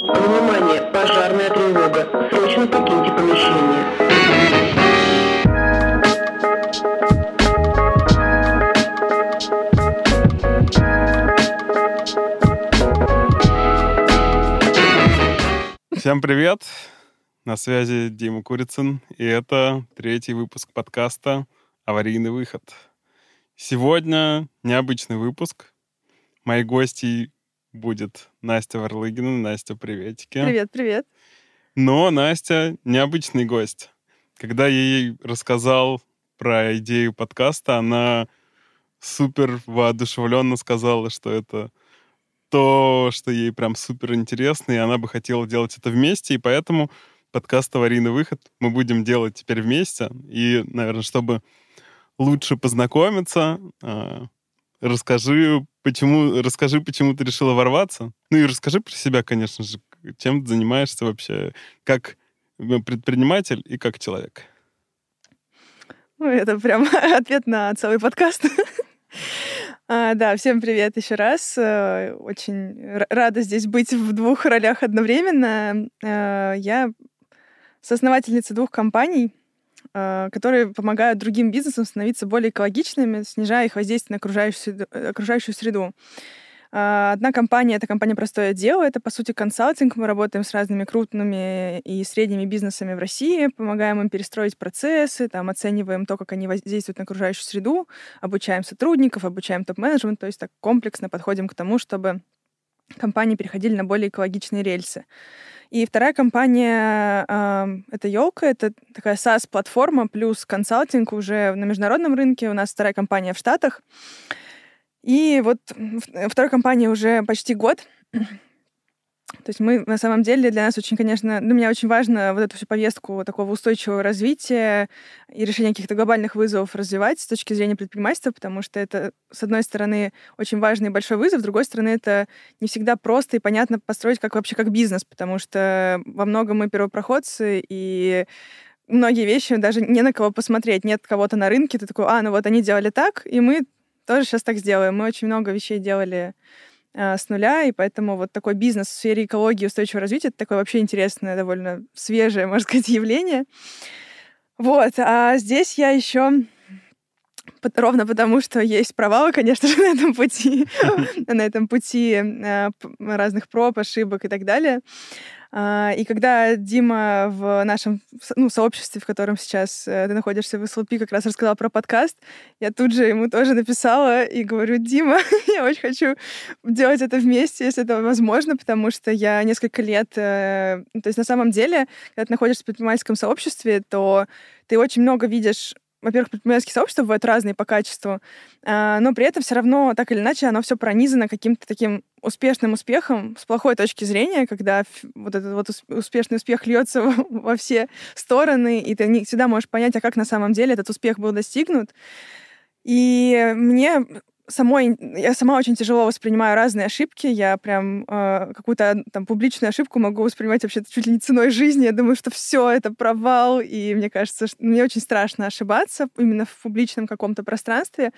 Внимание, пожарная тревога. Срочно покиньте помещение. Всем привет! На связи Дима Курицын, и это третий выпуск подкаста «Аварийный выход». Сегодня необычный выпуск. Моей гостьей будет Настя Варлыгина. Настя, приветики. Привет, привет. Но Настя необычный гость. Когда я ей рассказал про идею подкаста, она супер воодушевленно сказала, что это то, что ей прям супер интересно, и она бы хотела делать это вместе, и поэтому подкаст «Аварийный выход» мы будем делать теперь вместе. И, наверное, чтобы лучше познакомиться, а, расскажи, почему, расскажи, почему ты решила ворваться. Ну и расскажи про себя, конечно же, чем ты занимаешься вообще, как предприниматель и как человек. Ну, это прям ответ на целый подкаст. А, да, всем привет еще раз. Э, очень рада здесь быть в двух ролях одновременно. Э, я соосновательница двух компаний, э, которые помогают другим бизнесам становиться более экологичными, снижая их воздействие на окружающую, окружающую среду. А, одна компания — это компания «Простое дело». Это, по сути, консалтинг. Мы работаем с разными крупными и средними бизнесами в России, помогаем им перестроить процессы, там, оцениваем то, как они воздействуют на окружающую среду, обучаем сотрудников, обучаем топ-менеджмент, то есть так комплексно подходим к тому, чтобы компании переходили на более экологичные рельсы. И вторая компания это Елка, это такая SaaS-платформа плюс консалтинг уже на международном рынке. У нас вторая компания в Штатах. И вот второй компании уже почти год. То есть мы, на самом деле, для нас очень, конечно, для меня очень важно вот эту всю повестку такого устойчивого развития и решения каких-то глобальных вызовов развивать с точки зрения предпринимательства, потому что это, с одной стороны, очень важный и большой вызов, с другой стороны, это не всегда просто и понятно построить как вообще как бизнес, потому что во многом мы первопроходцы, и многие вещи даже не на кого посмотреть, нет кого-то на рынке, ты такой, а, ну вот они делали так, и мы тоже сейчас так сделаем. Мы очень много вещей делали с нуля, и поэтому вот такой бизнес в сфере экологии и устойчивого развития — это такое вообще интересное, довольно свежее, можно сказать, явление. Вот, а здесь я еще ровно потому, что есть провалы, конечно же, на этом пути, на этом пути э, разных проб, ошибок и так далее. А, и когда Дима в нашем ну, сообществе, в котором сейчас э, ты находишься в SLP, как раз рассказал про подкаст, я тут же ему тоже написала и говорю, Дима, я очень хочу делать это вместе, если это возможно, потому что я несколько лет... Э, то есть на самом деле, когда ты находишься в предпринимательском сообществе, то ты очень много видишь во-первых, предпринимательские сообщества бывают разные по качеству, а, но при этом все равно, так или иначе, оно все пронизано каким-то таким успешным успехом с плохой точки зрения, когда вот этот вот успешный успех льется во все стороны, и ты не всегда можешь понять, а как на самом деле этот успех был достигнут. И мне самой, я сама очень тяжело воспринимаю разные ошибки. Я прям э, какую-то там публичную ошибку могу воспринимать вообще чуть ли не ценой жизни. Я думаю, что все это провал, и мне кажется, что мне очень страшно ошибаться именно в публичном каком-то пространстве.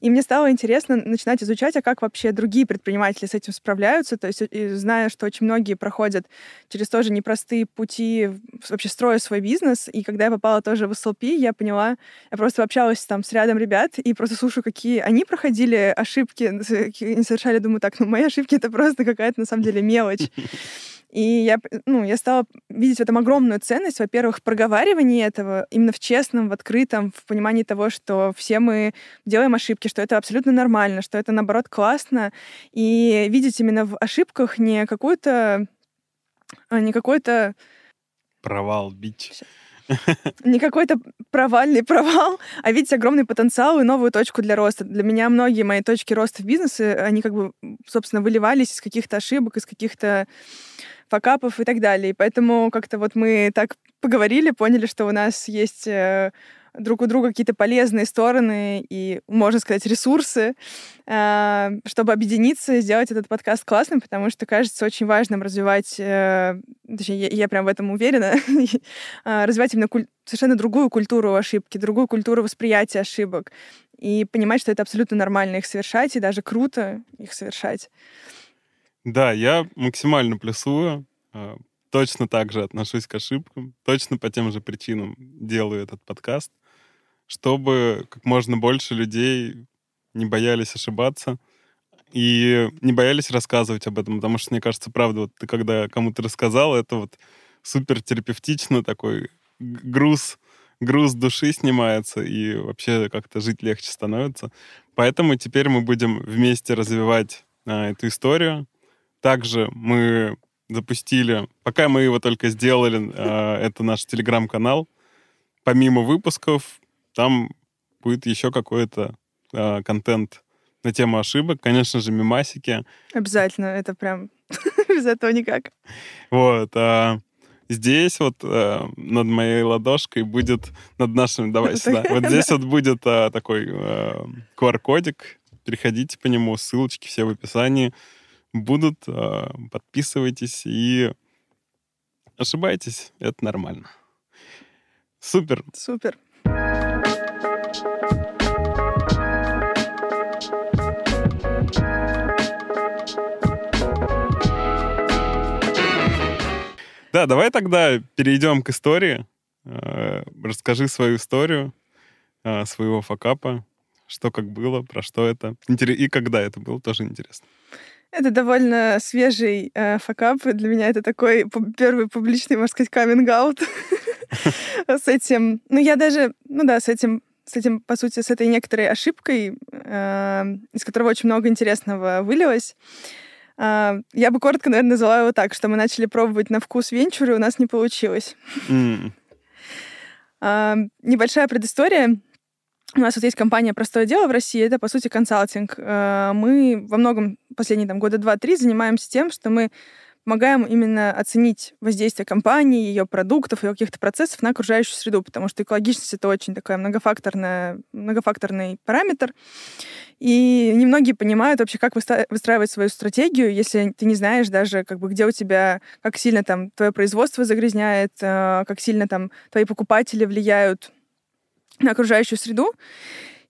И мне стало интересно начинать изучать, а как вообще другие предприниматели с этим справляются. То есть, и зная, что очень многие проходят через тоже непростые пути, вообще строя свой бизнес. И когда я попала тоже в SLP, я поняла, я просто общалась там с рядом ребят и просто слушаю, какие они проходили совершали ошибки, не совершали, думаю, так, ну, мои ошибки — это просто какая-то, на самом деле, мелочь. И я, ну, я стала видеть в этом огромную ценность, во-первых, в проговаривании этого, именно в честном, в открытом, в понимании того, что все мы делаем ошибки, что это абсолютно нормально, что это, наоборот, классно. И видеть именно в ошибках не какую-то... А, не какой-то... Провал, бить не какой-то провальный провал, а видеть огромный потенциал и новую точку для роста. Для меня многие мои точки роста в бизнесе, они как бы, собственно, выливались из каких-то ошибок, из каких-то факапов и так далее. И поэтому как-то вот мы так поговорили, поняли, что у нас есть э, друг у друга какие-то полезные стороны и, можно сказать, ресурсы, а, чтобы объединиться и сделать этот подкаст классным, потому что кажется очень важным развивать, э, точнее, я прям в этом уверена, а, развивать именно совершенно другую культуру ошибки, другую культуру восприятия ошибок и понимать, что это абсолютно нормально их совершать и даже круто их совершать. Да, я максимально плюсую э, точно так же отношусь к ошибкам, точно по тем же причинам делаю этот подкаст, чтобы как можно больше людей не боялись ошибаться и не боялись рассказывать об этом, потому что, мне кажется, правда, вот ты когда кому-то рассказал, это вот супер терапевтично, такой груз, груз души снимается, и вообще как-то жить легче становится. Поэтому теперь мы будем вместе развивать а, эту историю. Также мы запустили, пока мы его только сделали, а, это наш телеграм-канал. Помимо выпусков, там будет еще какой-то а, контент на тему ошибок, конечно же, мимасики. Обязательно, это прям без этого никак. Вот. А здесь вот а, над моей ладошкой будет, над нашим, давай сюда, вот здесь вот будет а, такой а, QR-кодик, переходите по нему, ссылочки все в описании будут, а, подписывайтесь и ошибайтесь, это нормально. Супер. Супер. Да, давай тогда перейдем к истории. Э, расскажи свою историю э, своего факапа, что как было, про что это, и когда это было, тоже интересно. Это довольно свежий э, факап. Для меня это такой первый публичный, можно сказать, каминг-аут с этим. Ну, я даже, ну да, с этим, с этим, по сути, с этой некоторой ошибкой, э, из которого очень много интересного вылилось. А, я бы коротко, наверное, назвала его так, что мы начали пробовать на вкус венчуры, у нас не получилось. Mm. Небольшая предыстория. У нас вот есть компания «Простое дело» в России, это, по сути, консалтинг. А, мы во многом последние там, года два-три занимаемся тем, что мы помогаем именно оценить воздействие компании, ее продуктов, ее каких-то процессов на окружающую среду, потому что экологичность — это очень такой многофакторная, многофакторный параметр. И немногие понимают вообще, как выстраивать свою стратегию, если ты не знаешь даже, как бы, где у тебя, как сильно там твое производство загрязняет, э, как сильно там твои покупатели влияют на окружающую среду.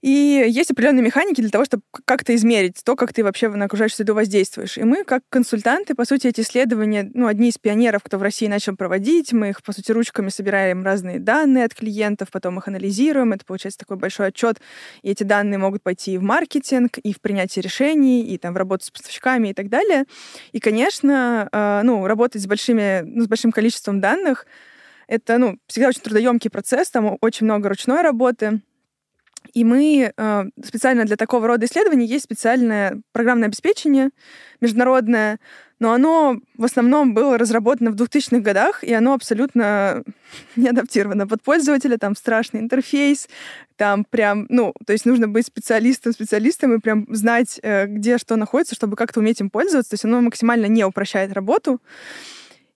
И есть определенные механики для того, чтобы как-то измерить то, как ты вообще на окружающую среду воздействуешь. И мы, как консультанты, по сути, эти исследования, ну, одни из пионеров, кто в России начал проводить, мы их, по сути, ручками собираем разные данные от клиентов, потом их анализируем, это получается такой большой отчет, и эти данные могут пойти и в маркетинг, и в принятие решений, и там в работу с поставщиками и так далее. И, конечно, э, ну, работать с, большими, ну, с большим количеством данных, это, ну, всегда очень трудоемкий процесс, там очень много ручной работы, и мы э, специально для такого рода исследований есть специальное программное обеспечение международное, но оно в основном было разработано в 2000-х годах, и оно абсолютно не адаптировано под пользователя, там страшный интерфейс, там прям, ну, то есть нужно быть специалистом, специалистом и прям знать, э, где что находится, чтобы как-то уметь им пользоваться, то есть оно максимально не упрощает работу.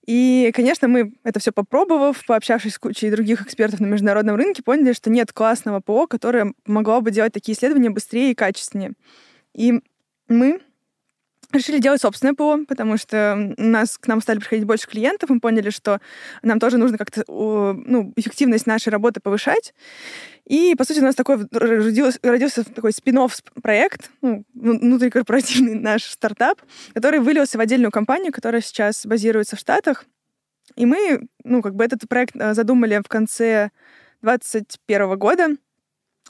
И, конечно, мы это все попробовав, пообщавшись с кучей других экспертов на международном рынке, поняли, что нет классного ПО, которое могло бы делать такие исследования быстрее и качественнее. И мы решили делать собственное ПО, потому что у нас, к нам стали приходить больше клиентов, мы поняли, что нам тоже нужно как-то ну, эффективность нашей работы повышать. И, по сути, у нас такой родился, родился такой спин проект, ну, внутрикорпоративный наш стартап, который вылился в отдельную компанию, которая сейчас базируется в Штатах. И мы, ну, как бы этот проект э, задумали в конце 2021 года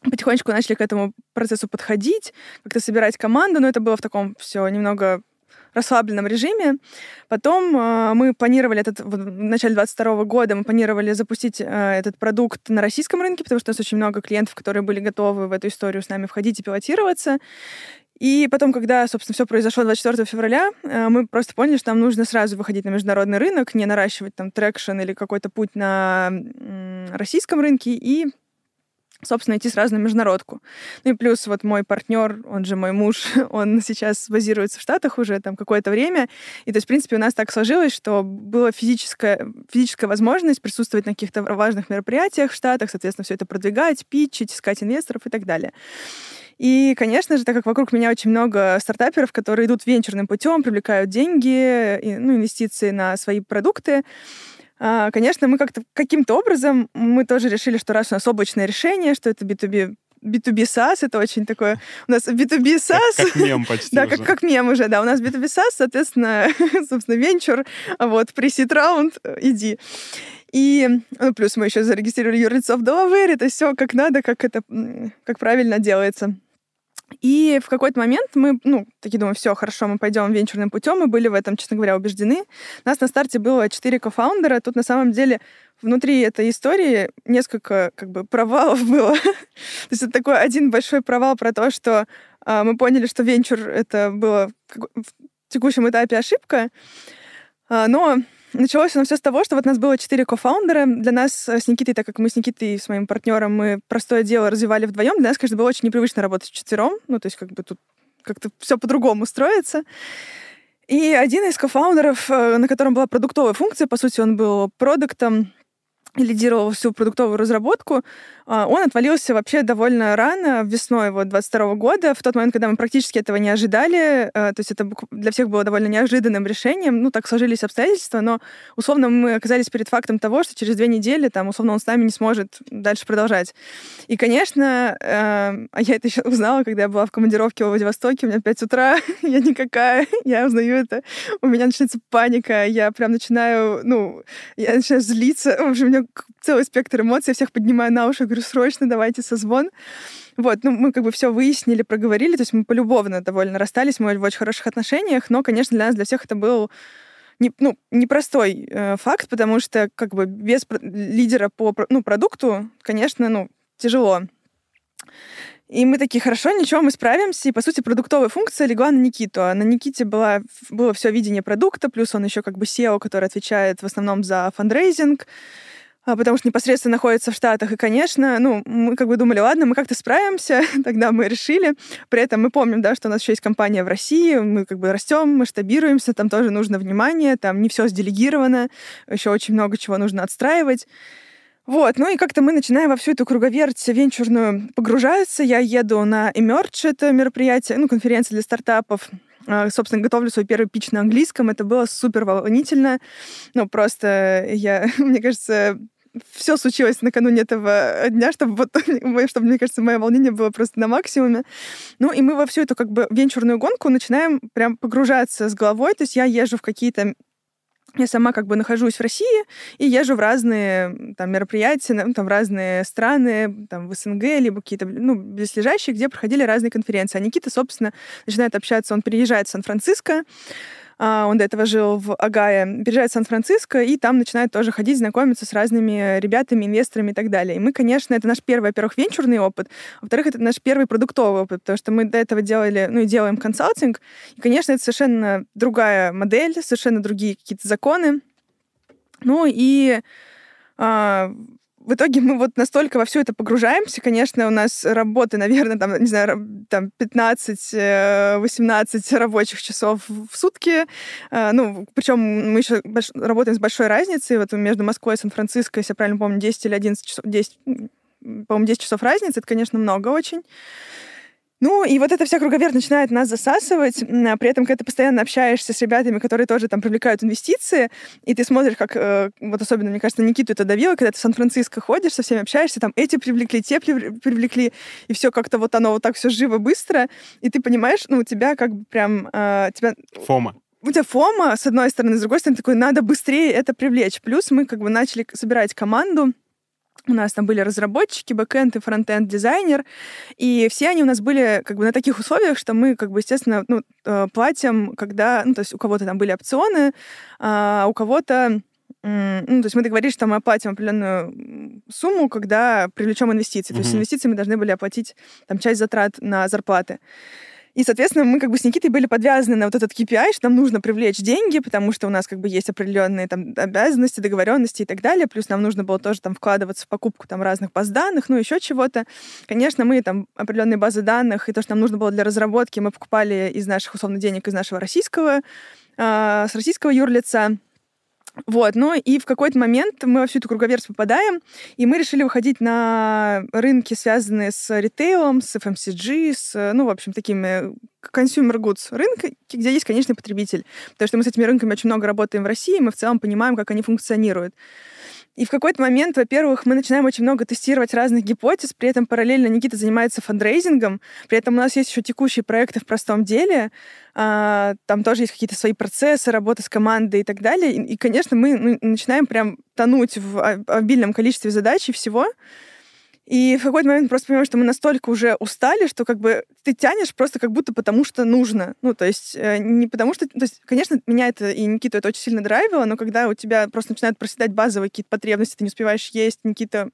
потихонечку начали к этому процессу подходить, как-то собирать команду, но это было в таком все немного расслабленном режиме. Потом э, мы планировали этот, в начале 22 года мы планировали запустить э, этот продукт на российском рынке, потому что у нас очень много клиентов, которые были готовы в эту историю с нами входить и пилотироваться. И потом, когда, собственно, все произошло 24 февраля, э, мы просто поняли, что нам нужно сразу выходить на международный рынок, не наращивать там traction или какой-то путь на российском рынке и собственно, идти сразу на международку. Ну и плюс вот мой партнер, он же мой муж, он сейчас базируется в Штатах уже там какое-то время. И то есть, в принципе, у нас так сложилось, что была физическая, физическая возможность присутствовать на каких-то важных мероприятиях в Штатах, соответственно, все это продвигать, питчить, искать инвесторов и так далее. И, конечно же, так как вокруг меня очень много стартаперов, которые идут венчурным путем, привлекают деньги, ну, инвестиции на свои продукты, конечно, мы как-то каким-то образом мы тоже решили, что раз у нас облачное решение, что это B2B B2B SaaS, это очень такое... У нас B2B SaaS... Как, как мем почти Да, уже. как, как мем уже, да. У нас B2B SaaS, соответственно, собственно, венчур, а вот, pre-seed раунд, иди. И ну, плюс мы еще зарегистрировали юрлицо в Delaware, это все как надо, как это, как правильно делается. И в какой-то момент мы, ну, такие думаем, все, хорошо, мы пойдем венчурным путем. Мы были в этом, честно говоря, убеждены. У нас на старте было четыре кофаундера. Тут на самом деле внутри этой истории несколько как бы провалов было. то есть это такой один большой провал про то, что а, мы поняли, что венчур это было в текущем этапе ошибка. А, но Началось оно все с того, что вот нас было четыре кофаундера. Для нас э, с Никитой, так как мы с Никитой, с моим партнером, мы простое дело развивали вдвоем, для нас, конечно, было очень непривычно работать четвером. Ну, то есть как бы тут как-то все по-другому строится. И один из кофаундеров, э, на котором была продуктовая функция, по сути, он был продуктом, лидировал всю продуктовую разработку, а, он отвалился вообще довольно рано, весной вот 22 года, в тот момент, когда мы практически этого не ожидали. Э, то есть это для всех было довольно неожиданным решением. Ну, так сложились обстоятельства, но условно мы оказались перед фактом того, что через две недели там условно он с нами не сможет дальше продолжать. И, конечно, э, а я это еще узнала, когда я была в командировке в Владивостоке, у меня 5 утра, я никакая, я узнаю это, у меня начинается паника, я прям начинаю, ну, я начинаю злиться, в общем, у меня целый спектр эмоций, я всех поднимаю на уши, говорю, срочно давайте созвон. Вот, ну, мы как бы все выяснили, проговорили, то есть мы полюбовно довольно расстались, мы в очень хороших отношениях, но, конечно, для нас, для всех это был не, ну, непростой э, факт, потому что как бы без лидера по ну, продукту, конечно, ну, тяжело. И мы такие, хорошо, ничего, мы справимся. И, по сути, продуктовая функция легла на Никиту. А на Никите была, было все видение продукта, плюс он еще как бы SEO, который отвечает в основном за фандрейзинг, потому что непосредственно находится в Штатах. И, конечно, ну, мы как бы думали, ладно, мы как-то справимся, тогда мы решили. При этом мы помним, да, что у нас еще есть компания в России, мы как бы растем, масштабируемся, там тоже нужно внимание, там не все сделегировано, еще очень много чего нужно отстраивать. Вот, ну и как-то мы начинаем во всю эту круговерть венчурную погружаться. Я еду на Emerge, это мероприятие, ну, конференция для стартапов. А, собственно, готовлю свой первый пич на английском. Это было супер волнительно. Ну, просто я, мне кажется, все случилось накануне этого дня, чтобы вот, чтобы, мне кажется, мое волнение было просто на максимуме. Ну, и мы во всю эту как бы венчурную гонку начинаем прям погружаться с головой. То есть я езжу в какие-то я сама как бы нахожусь в России и езжу в разные там, мероприятия, ну, там, в разные страны, там, в СНГ, либо какие-то, ну, близлежащие, где проходили разные конференции. А Никита, собственно, начинает общаться, он переезжает в Сан-Франциско, он до этого жил в Агае, переезжает в Сан-Франциско, и там начинает тоже ходить, знакомиться с разными ребятами, инвесторами и так далее. И мы, конечно, это наш первый, во-первых, венчурный опыт, во-вторых, это наш первый продуктовый опыт, потому что мы до этого делали, ну и делаем консалтинг, и, конечно, это совершенно другая модель, совершенно другие какие-то законы. Ну и а, в итоге мы вот настолько во все это погружаемся. Конечно, у нас работы, наверное, там, не знаю, там 15-18 э, рабочих часов в сутки. Э, ну, причем мы еще работаем с большой разницей. Вот между Москвой и Сан-Франциско, если я правильно помню, 10 или 11 часов, 10, по-моему, 10 часов разницы. Это, конечно, много очень. Ну, и вот эта вся круговерть начинает нас засасывать, а при этом, когда ты постоянно общаешься с ребятами, которые тоже там привлекают инвестиции, и ты смотришь, как, э, вот особенно, мне кажется, Никиту это давило, когда ты в Сан-Франциско ходишь, со всеми общаешься, там эти привлекли, те привлекли, и все как-то вот оно вот так все живо, быстро, и ты понимаешь, ну, у тебя как бы прям... Э, тебя... Фома у тебя фома, с одной стороны, с другой стороны, такой, надо быстрее это привлечь. Плюс мы как бы начали собирать команду, у нас там были разработчики, бэкэнд и фронтенд дизайнер, и все они у нас были как бы на таких условиях, что мы как бы, естественно, ну, э, платим, когда, ну, то есть у кого-то там были опционы, а у кого-то ну, то есть мы договорились, что мы оплатим определенную сумму, когда привлечем инвестиции. Mm-hmm. То есть инвестиции мы должны были оплатить там часть затрат на зарплаты. И, соответственно, мы как бы с Никитой были подвязаны на вот этот KPI, что нам нужно привлечь деньги, потому что у нас как бы есть определенные там обязанности, договоренности и так далее. Плюс нам нужно было тоже там вкладываться в покупку там разных баз данных, ну еще чего-то. Конечно, мы там определенные базы данных и то, что нам нужно было для разработки, мы покупали из наших условно денег из нашего российского, э, с российского юрлица. Вот, ну и в какой-то момент мы во всю эту круговерть попадаем, и мы решили выходить на рынки, связанные с ритейлом, с FMCG, с, ну, в общем, такими consumer goods рынки, где есть конечный потребитель. Потому что мы с этими рынками очень много работаем в России, и мы в целом понимаем, как они функционируют. И в какой-то момент, во-первых, мы начинаем очень много тестировать разных гипотез, при этом параллельно Никита занимается фандрейзингом, при этом у нас есть еще текущие проекты в простом деле, а, там тоже есть какие-то свои процессы, работа с командой и так далее. И, конечно, мы начинаем прям тонуть в обильном количестве задач и всего. И в какой-то момент просто понимаем, что мы настолько уже устали, что как бы ты тянешь просто как будто потому, что нужно. Ну, то есть э, не потому что... То есть, конечно, меня это и Никиту это очень сильно драйвило, но когда у тебя просто начинают проседать базовые какие-то потребности, ты не успеваешь есть, Никита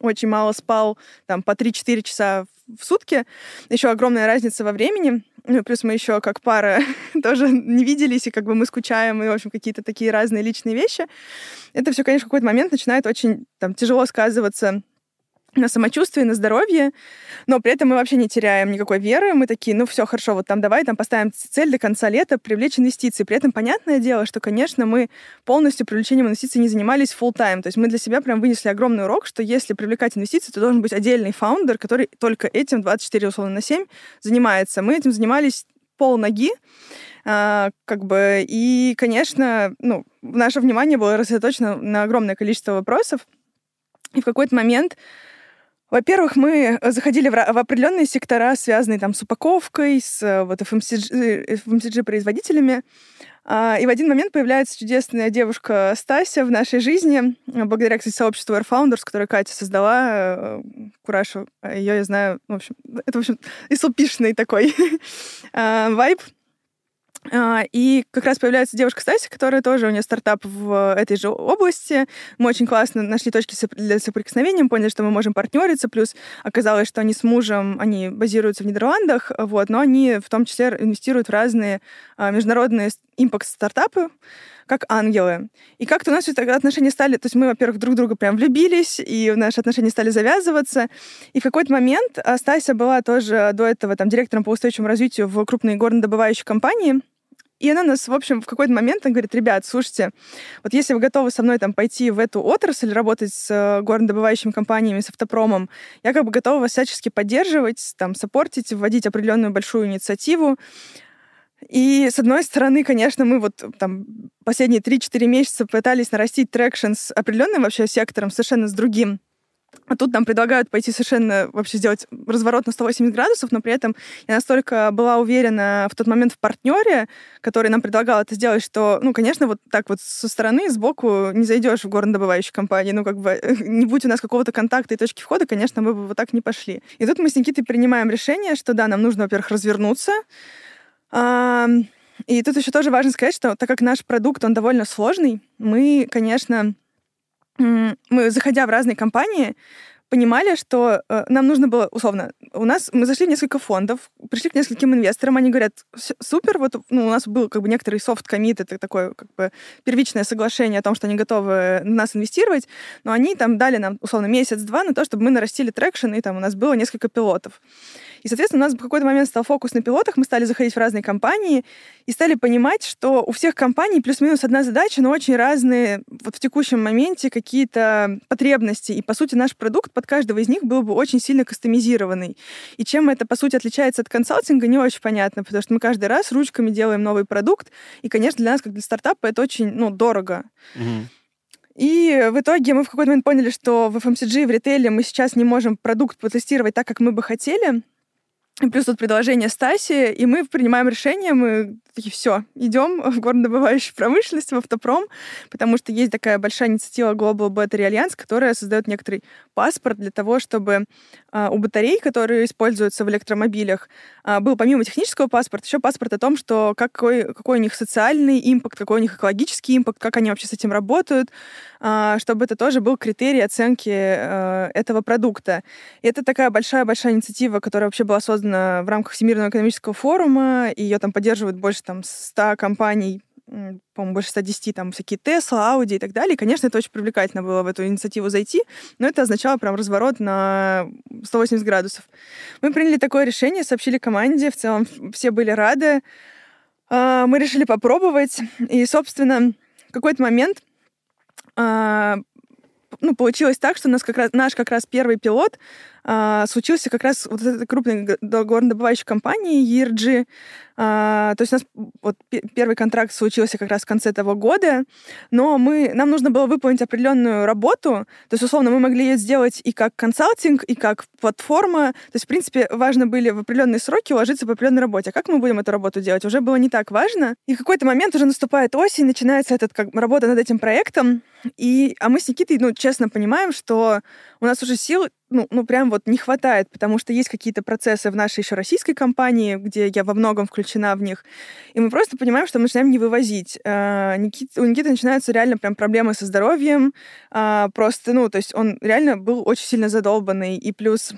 очень мало спал, там, по 3-4 часа в сутки. Еще огромная разница во времени. Ну, плюс мы еще как пара тоже не виделись, и как бы мы скучаем, и, в общем, какие-то такие разные личные вещи. Это все, конечно, в какой-то момент начинает очень там, тяжело сказываться на самочувствие, на здоровье, но при этом мы вообще не теряем никакой веры. Мы такие, ну все, хорошо, вот там давай там поставим цель до конца лета привлечь инвестиции. При этом понятное дело, что, конечно, мы полностью привлечением инвестиций не занимались full time. То есть мы для себя прям вынесли огромный урок, что если привлекать инвестиции, то должен быть отдельный фаундер, который только этим 24 условно на 7 занимается. Мы этим занимались пол ноги, а, как бы, и, конечно, ну, наше внимание было рассредоточено на огромное количество вопросов, и в какой-то момент во-первых, мы э, заходили в, в определенные сектора, связанные там с упаковкой, с э, вот FMCG, FMCG-производителями. Эм а, и в один момент появляется чудесная девушка Стася в нашей жизни, благодаря, кстати, сообществу Air Founders, которое Катя создала, э, Курашу. Ее я знаю, в общем, это, в общем, исупишный такой вайб. А, и как раз появляется девушка Стася, которая тоже, у нее стартап в этой же области. Мы очень классно нашли точки для соприкосновения, поняли, что мы можем партнериться, плюс оказалось, что они с мужем, они базируются в Нидерландах, вот, но они в том числе инвестируют в разные а, международные импакт-стартапы, как ангелы. И как-то у нас тогда отношения стали... То есть мы, во-первых, друг друга прям влюбились, и наши отношения стали завязываться. И в какой-то момент Стася была тоже до этого там директором по устойчивому развитию в крупной горнодобывающей компании. И она нас, в общем, в какой-то момент она говорит, ребят, слушайте, вот если вы готовы со мной там пойти в эту отрасль, работать с э, горнодобывающими компаниями, с автопромом, я как бы готова вас всячески поддерживать, там, саппортить, вводить определенную большую инициативу. И, с одной стороны, конечно, мы вот там последние 3-4 месяца пытались нарастить traction с определенным вообще сектором, совершенно с другим. А тут нам предлагают пойти совершенно вообще сделать разворот на 180 градусов, но при этом я настолько была уверена в тот момент в партнере, который нам предлагал это сделать, что, ну, конечно, вот так вот со стороны, сбоку не зайдешь в горнодобывающую компанию. Ну, как бы, не будь у нас какого-то контакта и точки входа, конечно, мы бы вот так не пошли. И тут мы с Никитой принимаем решение, что да, нам нужно, во-первых, развернуться, и тут еще тоже важно сказать, что так как наш продукт, он довольно сложный, мы, конечно, мы, заходя в разные компании, понимали, что э, нам нужно было, условно, у нас, мы зашли в несколько фондов, пришли к нескольким инвесторам, они говорят, супер, вот ну, у нас был как бы некоторый soft commit, это такое как бы первичное соглашение о том, что они готовы в нас инвестировать, но они там дали нам, условно, месяц-два на то, чтобы мы нарастили traction, и там у нас было несколько пилотов. И, соответственно, у нас в какой-то момент стал фокус на пилотах, мы стали заходить в разные компании и стали понимать, что у всех компаний плюс-минус одна задача, но очень разные вот в текущем моменте какие-то потребности. И, по сути, наш продукт под каждого из них был бы очень сильно кастомизированный. И чем это, по сути, отличается от консалтинга, не очень понятно, потому что мы каждый раз ручками делаем новый продукт, и, конечно, для нас, как для стартапа, это очень, ну, дорого. Угу. И в итоге мы в какой-то момент поняли, что в FMCG, в ритейле мы сейчас не можем продукт потестировать так, как мы бы хотели, Плюс тут предложение Стаси, и мы принимаем решение, мы такие, все, идем в горнодобывающую промышленность, в автопром, потому что есть такая большая инициатива Global Battery Alliance, которая создает некоторый паспорт для того, чтобы а, у батарей, которые используются в электромобилях, а, был помимо технического паспорта еще паспорт о том, что какой, какой у них социальный импакт, какой у них экологический импакт, как они вообще с этим работают, а, чтобы это тоже был критерий оценки а, этого продукта. И это такая большая-большая инициатива, которая вообще была создана в рамках Всемирного экономического форума, и ее там поддерживают больше больше там 100 компаний, по-моему, больше 110, там всякие Tesla, Audi и так далее. И, конечно, это очень привлекательно было в эту инициативу зайти, но это означало прям разворот на 180 градусов. Мы приняли такое решение, сообщили команде, в целом все были рады. А, мы решили попробовать, и, собственно, в какой-то момент а, ну, получилось так, что у нас как раз, наш как раз первый пилот а, случился как раз вот этой крупной горнодобывающей компании ERG. А, то есть у нас вот первый контракт случился как раз в конце того года, но мы, нам нужно было выполнить определенную работу. То есть, условно, мы могли ее сделать и как консалтинг, и как платформа. То есть, в принципе, важно были в определенные сроки уложиться по определенной работе. А как мы будем эту работу делать? Уже было не так важно. И в какой-то момент уже наступает осень, начинается этот, как, работа над этим проектом. И, а мы с Никитой, ну, честно понимаем, что у нас уже сил ну, ну, прям вот не хватает, потому что есть какие-то процессы в нашей еще российской компании, где я во многом включена в них, и мы просто понимаем, что мы начинаем не вывозить. А, Никит, у Никиты начинаются реально прям проблемы со здоровьем, а, просто, ну, то есть он реально был очень сильно задолбанный, и плюс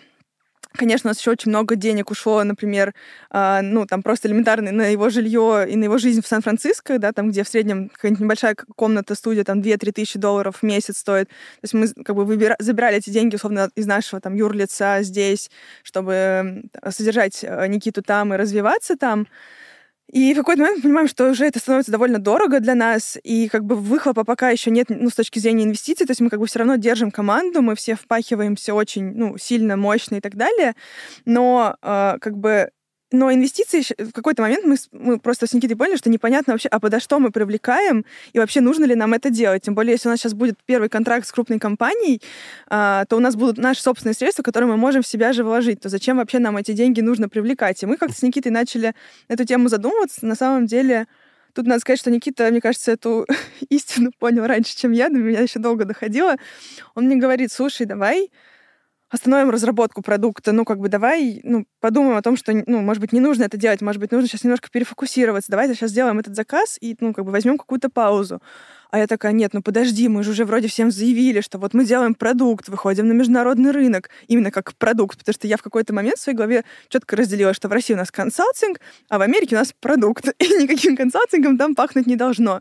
Конечно, у нас еще очень много денег ушло, например, э, ну, там просто элементарно на его жилье и на его жизнь в Сан-Франциско, да, там, где в среднем какая-нибудь небольшая комната, студия, там, 2-3 тысячи долларов в месяц стоит. То есть мы как бы выбира- забирали эти деньги, условно, из нашего там юрлица здесь, чтобы содержать э, Никиту там и развиваться там. И в какой-то момент мы понимаем, что уже это становится довольно дорого для нас, и как бы выхлопа пока еще нет, ну, с точки зрения инвестиций, то есть мы как бы все равно держим команду, мы все впахиваемся очень, ну, сильно, мощно и так далее, но э, как бы но инвестиции в какой-то момент мы, мы просто с Никитой поняли, что непонятно вообще, а подо что мы привлекаем, и вообще нужно ли нам это делать. Тем более, если у нас сейчас будет первый контракт с крупной компанией, а, то у нас будут наши собственные средства, которые мы можем в себя же вложить. То зачем вообще нам эти деньги нужно привлекать? И мы как-то с Никитой начали эту тему задумываться. На самом деле, Тут надо сказать, что Никита, мне кажется, эту истину понял раньше, чем я, до меня еще долго доходило. Он мне говорит, слушай, давай остановим разработку продукта, ну, как бы давай, ну, подумаем о том, что, ну, может быть, не нужно это делать, может быть, нужно сейчас немножко перефокусироваться, давайте сейчас сделаем этот заказ и, ну, как бы возьмем какую-то паузу. А я такая, нет, ну подожди, мы же уже вроде всем заявили, что вот мы делаем продукт, выходим на международный рынок, именно как продукт, потому что я в какой-то момент в своей голове четко разделила, что в России у нас консалтинг, а в Америке у нас продукт, и никаким консалтингом там пахнуть не должно.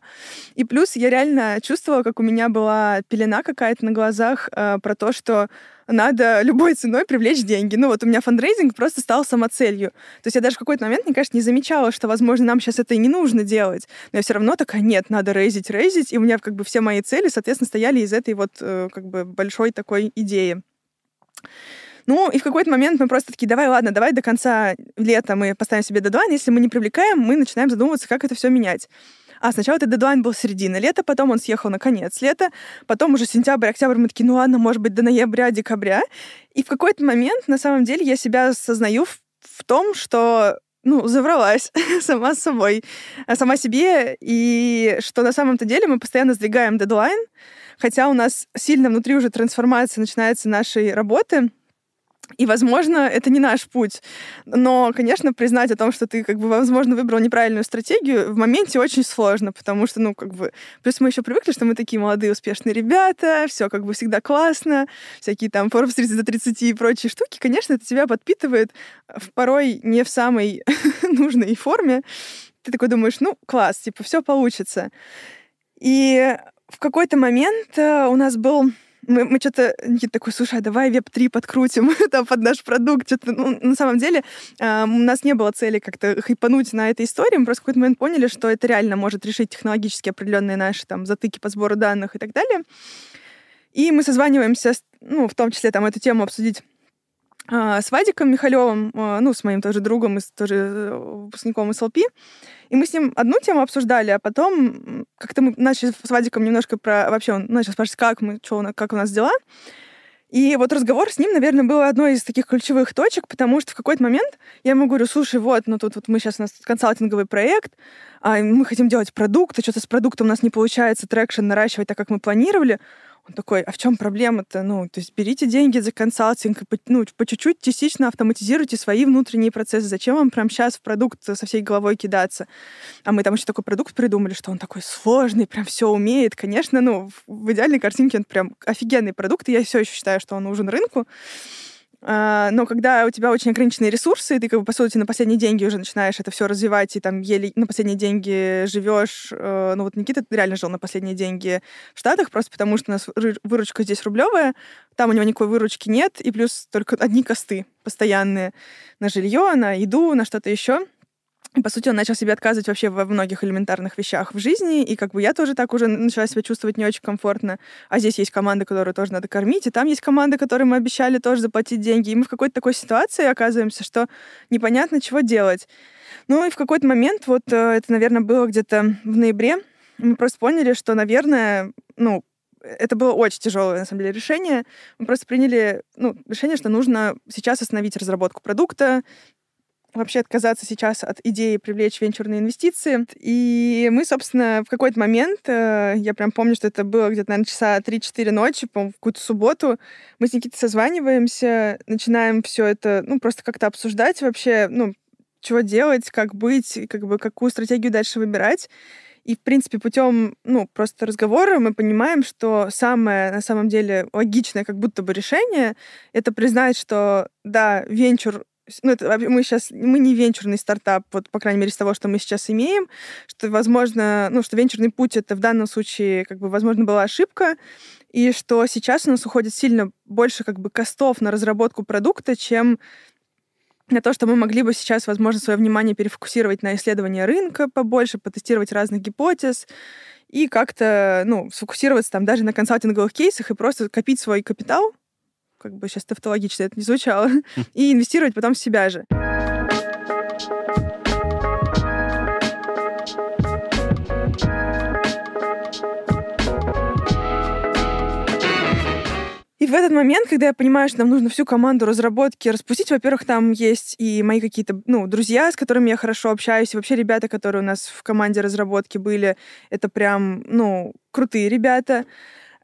И плюс я реально чувствовала, как у меня была пелена какая-то на глазах э, про то, что надо любой ценой привлечь деньги. Ну вот у меня фандрейзинг просто стал самоцелью. То есть я даже в какой-то момент, мне кажется, не замечала, что, возможно, нам сейчас это и не нужно делать. Но я все равно такая, нет, надо raise ить, raise ить. И у меня как бы все мои цели, соответственно, стояли из этой вот э, как бы большой такой идеи. Ну, и в какой-то момент мы просто такие, давай, ладно, давай до конца лета мы поставим себе дедлайн. Если мы не привлекаем, мы начинаем задумываться, как это все менять. А сначала этот дедлайн был середина лета, потом он съехал на конец лета, потом уже сентябрь, октябрь мы такие, ну ладно, может быть, до ноября, декабря. И в какой-то момент, на самом деле, я себя осознаю в, в том, что ну, завралась сама с собой, а сама себе, и что на самом-то деле мы постоянно сдвигаем дедлайн, хотя у нас сильно внутри уже трансформация начинается нашей работы, и, возможно, это не наш путь. Но, конечно, признать о том, что ты, как бы, возможно, выбрал неправильную стратегию, в моменте очень сложно, потому что, ну, как бы... Плюс мы еще привыкли, что мы такие молодые, успешные ребята, все как бы всегда классно, всякие там Forbes 30 до 30 и прочие штуки. Конечно, это тебя подпитывает в порой не в самой нужной форме. Ты такой думаешь, ну, класс, типа, все получится. И в какой-то момент э, у нас был мы, мы что-то, Никита такой, слушай, а давай веб-3 подкрутим там, под наш продукт. Что-то, ну, на самом деле э, у нас не было цели как-то хайпануть на этой истории. Мы просто в какой-то момент поняли, что это реально может решить технологически определенные наши там затыки по сбору данных и так далее. И мы созваниваемся, ну, в том числе там эту тему обсудить с Вадиком Михалевым, а, ну, с моим тоже другом, и тоже э, выпускником из ЛП. И мы с ним одну тему обсуждали, а потом как-то мы начали с Вадиком немножко про... Вообще он начал спрашивать, как мы, что, как у нас дела. И вот разговор с ним, наверное, был одной из таких ключевых точек, потому что в какой-то момент я ему говорю, слушай, вот, ну тут вот мы сейчас, у нас консалтинговый проект, а мы хотим делать продукт, а что-то с продуктом у нас не получается traction наращивать так, как мы планировали. Он такой, а в чем проблема-то? Ну, то есть берите деньги за консалтинг, ну, по чуть-чуть частично автоматизируйте свои внутренние процессы. Зачем вам прямо сейчас в продукт со всей головой кидаться? А мы там еще такой продукт придумали, что он такой сложный, прям все умеет. Конечно, ну, в идеальной картинке он прям офигенный продукт, и я все еще считаю, что он нужен рынку. А, но когда у тебя очень ограниченные ресурсы, ты, как бы, по сути, на последние деньги уже начинаешь это все развивать, и там еле на последние деньги живешь. Э, ну вот Никита реально жил на последние деньги в Штатах, просто потому что у нас выручка здесь рублевая, там у него никакой выручки нет, и плюс только одни косты постоянные на жилье, на еду, на что-то еще. По сути, он начал себе отказывать вообще во многих элементарных вещах в жизни, и как бы я тоже так уже начала себя чувствовать не очень комфортно. А здесь есть команда, которую тоже надо кормить, и там есть команда, которой мы обещали тоже заплатить деньги. И мы в какой-то такой ситуации оказываемся, что непонятно, чего делать. Ну и в какой-то момент, вот э, это, наверное, было где-то в ноябре, мы просто поняли, что, наверное, ну, это было очень тяжелое, на самом деле, решение. Мы просто приняли ну, решение, что нужно сейчас остановить разработку продукта, вообще отказаться сейчас от идеи привлечь венчурные инвестиции. И мы, собственно, в какой-то момент, э, я прям помню, что это было где-то, наверное, часа 3-4 ночи, по в какую-то субботу, мы с Никитой созваниваемся, начинаем все это, ну, просто как-то обсуждать вообще, ну, чего делать, как быть, как бы какую стратегию дальше выбирать. И, в принципе, путем, ну, просто разговора мы понимаем, что самое, на самом деле, логичное как будто бы решение — это признать, что, да, венчур ну, это, мы сейчас, мы не венчурный стартап, вот, по крайней мере, из того, что мы сейчас имеем, что, возможно, ну, что венчурный путь это в данном случае, как бы, возможно, была ошибка, и что сейчас у нас уходит сильно больше, как бы, костов на разработку продукта, чем на то, что мы могли бы сейчас, возможно, свое внимание перефокусировать на исследование рынка побольше, потестировать разных гипотез и как-то, ну, сфокусироваться там даже на консалтинговых кейсах и просто копить свой капитал, как бы сейчас тавтологично это не звучало, и инвестировать потом в себя же. И в этот момент, когда я понимаю, что нам нужно всю команду разработки распустить, во-первых, там есть и мои какие-то, ну, друзья, с которыми я хорошо общаюсь, и вообще ребята, которые у нас в команде разработки были, это прям, ну, крутые ребята.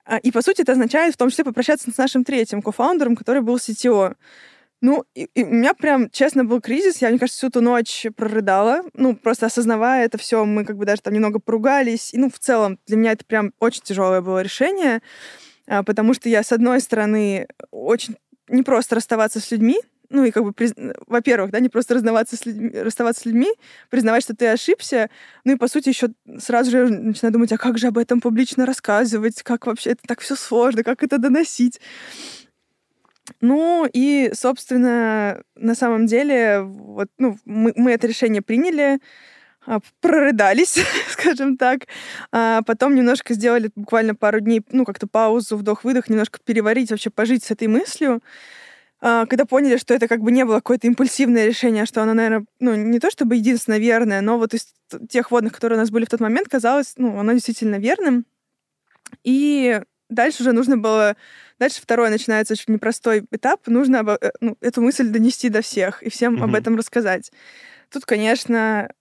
А, и, по сути, это означает в том числе попрощаться с нашим третьим кофаундером, который был CTO. Ну, и, и у меня прям, честно, был кризис. Я, мне кажется, всю ту ночь прорыдала. Ну, просто осознавая это все, мы как бы даже там немного поругались. И, ну, в целом, для меня это прям очень тяжелое было решение. А, потому что я, с одной стороны, очень не просто расставаться с людьми, ну и как бы, приз... во-первых, да, не просто расставаться с, людьми, расставаться с людьми, признавать, что ты ошибся, ну и, по сути, еще сразу же начинаю думать, а как же об этом публично рассказывать, как вообще это так все сложно, как это доносить. Ну и, собственно, на самом деле, вот, ну, мы, мы это решение приняли, а, прорыдались, скажем так. А потом немножко сделали буквально пару дней, ну, как-то паузу, вдох-выдох, немножко переварить, вообще пожить с этой мыслью. А, когда поняли, что это как бы не было какое-то импульсивное решение, что оно, наверное, ну, не то чтобы единственное верное, но вот из тех водных, которые у нас были в тот момент, казалось, ну, оно действительно верным. И дальше уже нужно было... Дальше второй начинается очень непростой этап. Нужно э, ну, эту мысль донести до всех и всем mm-hmm. об этом рассказать. Тут, конечно,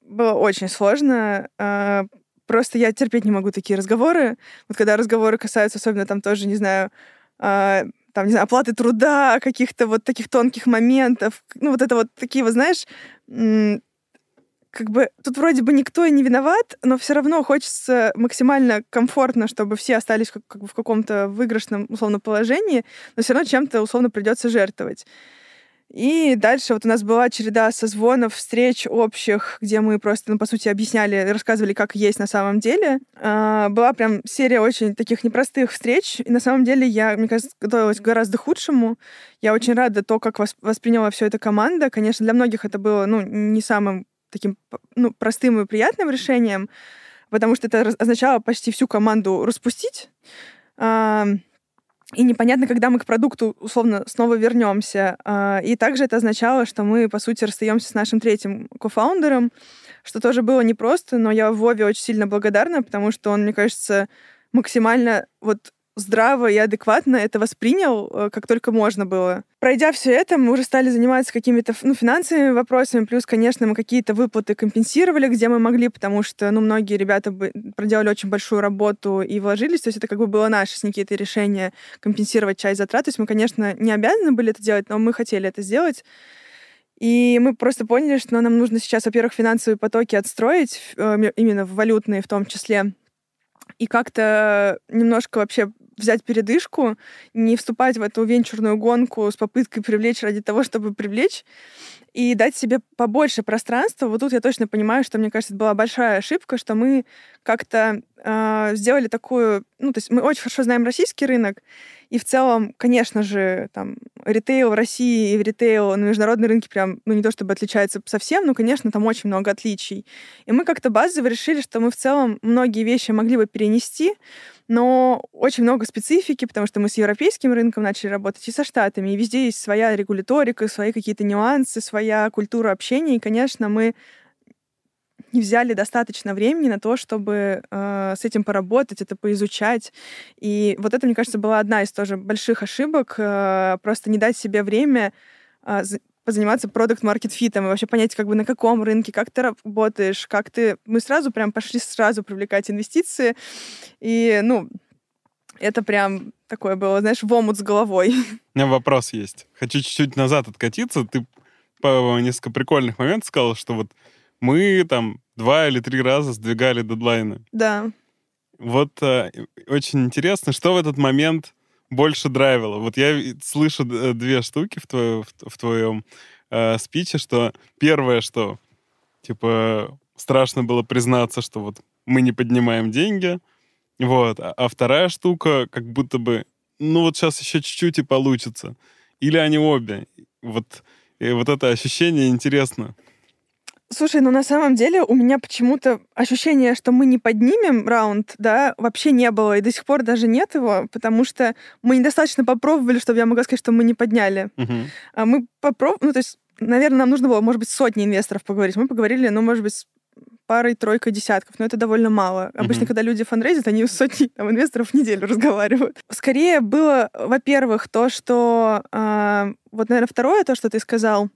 было очень сложно. А, просто я терпеть не могу такие разговоры. Вот когда разговоры касаются, особенно там тоже, не знаю, а, там, не знаю, оплаты труда, каких-то вот таких тонких моментов. Ну, вот это вот такие, вот, знаешь, как бы тут вроде бы никто и не виноват, но все равно хочется максимально комфортно, чтобы все остались как, как бы в каком-то выигрышном условно положении, но все равно чем-то условно придется жертвовать. И дальше вот у нас была череда созвонов, встреч общих, где мы просто, ну, по сути, объясняли, рассказывали, как есть на самом деле. А, была прям серия очень таких непростых встреч. И на самом деле я, мне кажется, готовилась к гораздо худшему. Я очень рада то, как восприняла все это команда. Конечно, для многих это было, ну, не самым таким, ну, простым и приятным решением, потому что это означало почти всю команду распустить. И непонятно, когда мы к продукту условно снова вернемся. А, и также это означало, что мы, по сути, расстаемся с нашим третьим кофаундером, что тоже было непросто, но я Вове очень сильно благодарна, потому что он, мне кажется, максимально вот здраво и адекватно это воспринял, э, как только можно было. Пройдя все это, мы уже стали заниматься какими-то ну, финансовыми вопросами, плюс, конечно, мы какие-то выплаты компенсировали, где мы могли, потому что ну, многие ребята проделали очень большую работу и вложились, то есть это как бы было наше с Никитой решение компенсировать часть затрат. То есть мы, конечно, не обязаны были это делать, но мы хотели это сделать. И мы просто поняли, что нам нужно сейчас, во-первых, финансовые потоки отстроить, э, именно валютные в том числе, и как-то немножко вообще взять передышку, не вступать в эту венчурную гонку с попыткой привлечь ради того, чтобы привлечь, и дать себе побольше пространства. Вот тут я точно понимаю, что, мне кажется, это была большая ошибка, что мы как-то э, сделали такую... Ну, то есть мы очень хорошо знаем российский рынок, И в целом, конечно же, там, ритейл в России и в ритейл на международные рынки прям, ну, не то чтобы отличается совсем, но, конечно, там очень много отличий. И мы как-то базово решили, что мы в целом многие вещи могли бы перенести, но очень много специфики, потому что мы с европейским рынком начали работать и со Штатами, и везде есть своя регуляторика, свои какие-то нюансы, своя культура общения, и, конечно, мы не взяли достаточно времени на то, чтобы э, с этим поработать, это поизучать. И вот это, мне кажется, была одна из тоже больших ошибок, э, просто не дать себе время э, позаниматься продукт маркет фитом и вообще понять, как бы на каком рынке, как ты работаешь, как ты... Мы сразу прям пошли сразу привлекать инвестиции, и, ну, это прям такое было, знаешь, в омут с головой. У меня вопрос есть. Хочу чуть-чуть назад откатиться. Ты по несколько прикольных моментов сказал, что вот мы там два или три раза сдвигали дедлайны. Да. Вот э, очень интересно, что в этот момент больше драйвило. Вот я слышу э, две штуки в, твое, в, твоем э, спиче, что первое, что типа страшно было признаться, что вот мы не поднимаем деньги, вот, а, а вторая штука, как будто бы, ну вот сейчас еще чуть-чуть и получится. Или они обе. Вот, и вот это ощущение интересно. Слушай, ну на самом деле у меня почему-то ощущение, что мы не поднимем раунд, да, вообще не было, и до сих пор даже нет его, потому что мы недостаточно попробовали, чтобы я могла сказать, что мы не подняли. Uh-huh. А мы попробовали, ну то есть, наверное, нам нужно было, может быть, сотни инвесторов поговорить. Мы поговорили, ну, может быть, с парой, тройкой десятков, но это довольно мало. Обычно, uh-huh. когда люди фанрейзят, они с сотни там, инвесторов в неделю разговаривают. Скорее было, во-первых, то, что... Э, вот, наверное, второе, то, что ты сказал,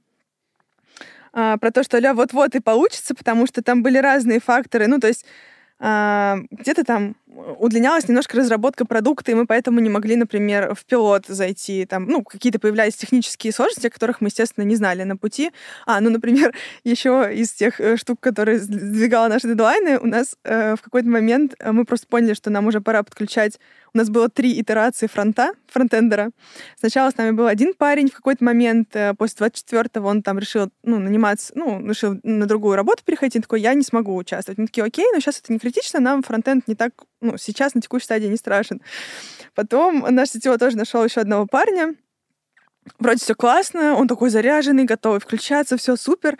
а, про то, что ля вот-вот и получится, потому что там были разные факторы. Ну, то есть а, где-то там удлинялась немножко разработка продукта, и мы поэтому не могли, например, в пилот зайти. Там, ну, какие-то появлялись технические сложности, о которых мы, естественно, не знали на пути. А, ну, например, еще из тех э, штук, которые сдвигала наши дедлайны, у нас э, в какой-то момент э, мы просто поняли, что нам уже пора подключать у нас было три итерации фронта, фронтендера. Сначала с нами был один парень, в какой-то момент, э, после 24-го он там решил, ну, наниматься, ну, решил на другую работу переходить, он такой, я не смогу участвовать. Мы такие, окей, но сейчас это не критично, нам фронтенд не так, ну, сейчас на текущей стадии не страшен. Потом наш сетевой тоже нашел еще одного парня, Вроде все классно, он такой заряженный, готовый включаться, все супер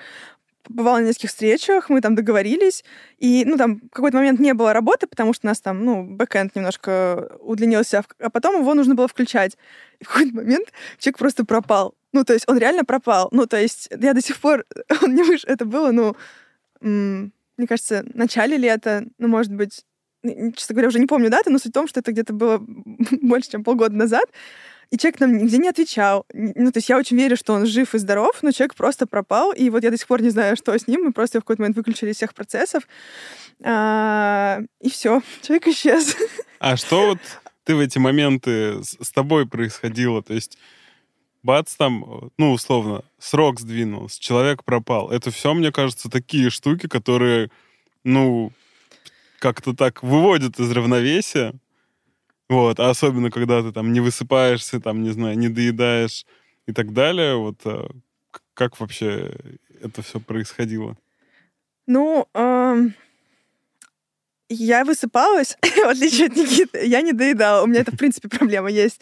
побывала на нескольких встречах, мы там договорились, и, ну, там в какой-то момент не было работы, потому что у нас там, ну, бэкэнд немножко удлинился, а потом его нужно было включать. И в какой-то момент человек просто пропал. Ну, то есть он реально пропал. Ну, то есть я до сих пор... Он не вышел. Это было, ну, мне кажется, в начале лета, ну, может быть, честно говоря, уже не помню даты, но суть в том, что это где-то было больше, чем полгода назад. И человек нам нигде не отвечал. Ну, то есть я очень верю, что он жив и здоров, но человек просто пропал. И вот я до сих пор не знаю, что с ним. Мы просто в какой-то момент выключили всех процессов. А, и все, человек исчез. А что вот ты в эти моменты с тобой происходило? То есть бац, там, ну, условно, срок сдвинулся, человек пропал. Это все, мне кажется, такие штуки, которые, ну, как-то так выводят из равновесия. Вот, а особенно, когда ты там не высыпаешься, там, не знаю, не доедаешь и так далее, вот а, как вообще это все происходило? Ну, э, я высыпалась, в отличие от Никиты. Я не доедала. У меня это, в принципе, проблема есть.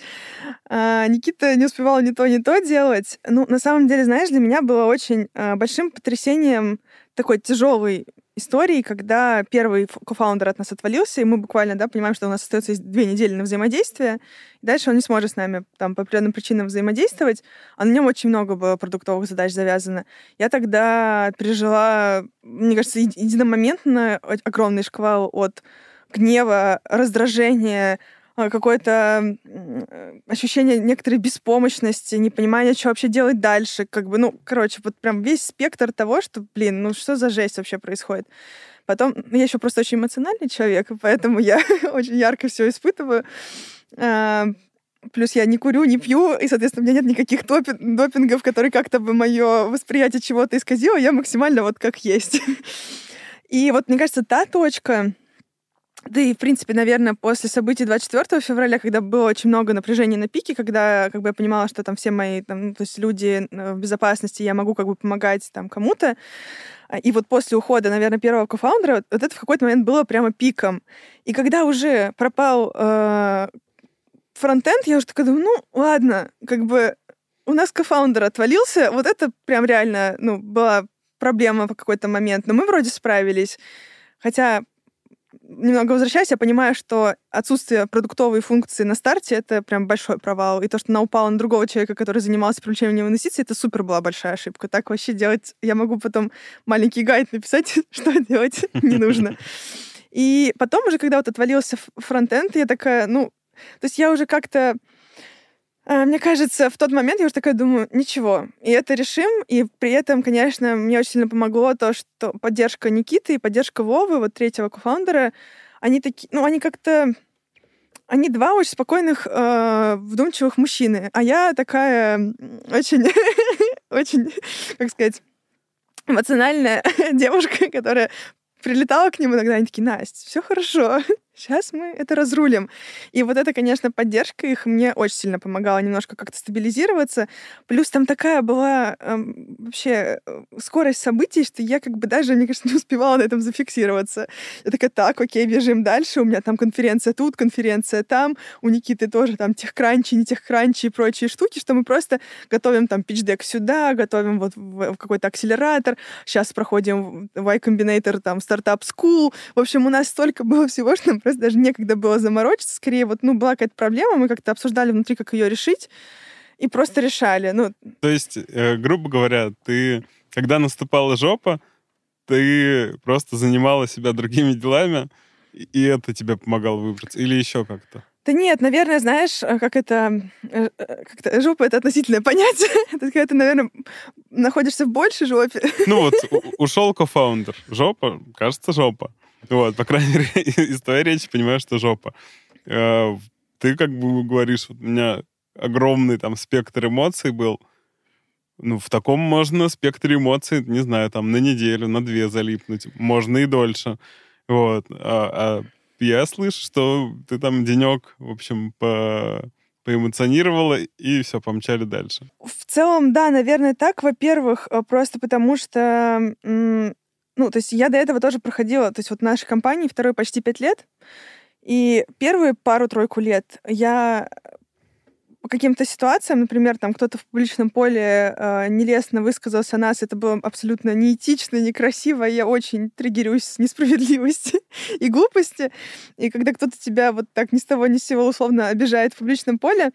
А, Никита не успевала ни то, ни то делать. Ну, на самом деле, знаешь, для меня было очень э, большим потрясением такой тяжелый истории, когда первый кофаундер от нас отвалился, и мы буквально, да, понимаем, что у нас остается две недели на взаимодействие, и дальше он не сможет с нами там по определенным причинам взаимодействовать, а на нем очень много было продуктовых задач завязано. Я тогда пережила, мне кажется, единомоментно огромный шквал от гнева, раздражения, какое-то ощущение некоторой беспомощности, непонимание, что вообще делать дальше. Как бы, ну, короче, вот прям весь спектр того, что, блин, ну что за жесть вообще происходит. Потом, ну, я еще просто очень эмоциональный человек, поэтому я очень ярко все испытываю. А, плюс я не курю, не пью, и, соответственно, у меня нет никаких допингов, которые как-то бы мое восприятие чего-то исказило. Я максимально вот как есть. И вот, мне кажется, та точка, да и, в принципе, наверное, после событий 24 февраля, когда было очень много напряжения на пике, когда как бы я понимала, что там все мои, там, ну, то есть люди э, в безопасности, я могу как бы помогать там кому-то, а, и вот после ухода, наверное, первого кофаундера, вот это в какой-то момент было прямо пиком. И когда уже пропал э, фронтенд, я уже такая думаю, ну, ладно, как бы у нас кофаундер отвалился, вот это прям реально, ну, была проблема в какой-то момент, но мы вроде справились. Хотя немного возвращаясь, я понимаю, что отсутствие продуктовой функции на старте — это прям большой провал. И то, что она упала на другого человека, который занимался привлечением инвестиций, это супер была большая ошибка. Так вообще делать... Я могу потом маленький гайд написать, что делать не нужно. И потом уже, когда вот отвалился фронтенд, я такая, ну... То есть я уже как-то мне кажется, в тот момент я уже такая думаю, ничего, и это решим, и при этом, конечно, мне очень сильно помогло то, что поддержка Никиты и поддержка Вовы, вот третьего кофаундера, они такие, ну, они как-то они два очень спокойных, э, вдумчивых мужчины, а я такая очень, очень, как сказать, эмоциональная девушка, которая прилетала к ним иногда, они такие, Настя, все хорошо, сейчас мы это разрулим. И вот это, конечно, поддержка их мне очень сильно помогала немножко как-то стабилизироваться. Плюс там такая была эм, вообще э, скорость событий, что я как бы даже, мне кажется, не успевала на этом зафиксироваться. Я такая, так, окей, бежим дальше, у меня там конференция тут, конференция там, у Никиты тоже там техкранчи, не техкранчи и прочие штуки, что мы просто готовим там пичдек сюда, готовим вот в какой-то акселератор, сейчас проходим Y Combinator, там, стартап School. В общем, у нас столько было всего, что нам просто даже некогда было заморочиться. Скорее, вот, ну, была какая-то проблема, мы как-то обсуждали внутри, как ее решить, и просто решали. Ну. То есть, э, грубо говоря, ты, когда наступала жопа, ты просто занимала себя другими делами, и это тебе помогало выбраться? Или еще как-то? Да нет, наверное, знаешь, э, как это... Э, э, как-то жопа — это относительное понятие. это когда ты, наверное, находишься в большей жопе. ну вот, ушел кофаундер. Жопа, кажется, жопа. Вот, по крайней мере, из твоей речи понимаю, что жопа. Э, ты как бы говоришь, вот у меня огромный там спектр эмоций был. Ну, в таком можно спектр эмоций, не знаю, там на неделю, на две залипнуть. Можно и дольше. Вот. А, а я слышу, что ты там денек, в общем, по поэмоционировала, и все, помчали дальше. В целом, да, наверное, так. Во-первых, э, просто потому что ну, то есть я до этого тоже проходила, то есть вот нашей компании второй почти пять лет, и первые пару-тройку лет я по каким-то ситуациям, например, там кто-то в публичном поле э, нелестно высказался о нас, это было абсолютно неэтично, некрасиво, я очень триггерюсь с несправедливости и глупости. И когда кто-то тебя вот так ни с того ни с сего условно обижает в публичном поле,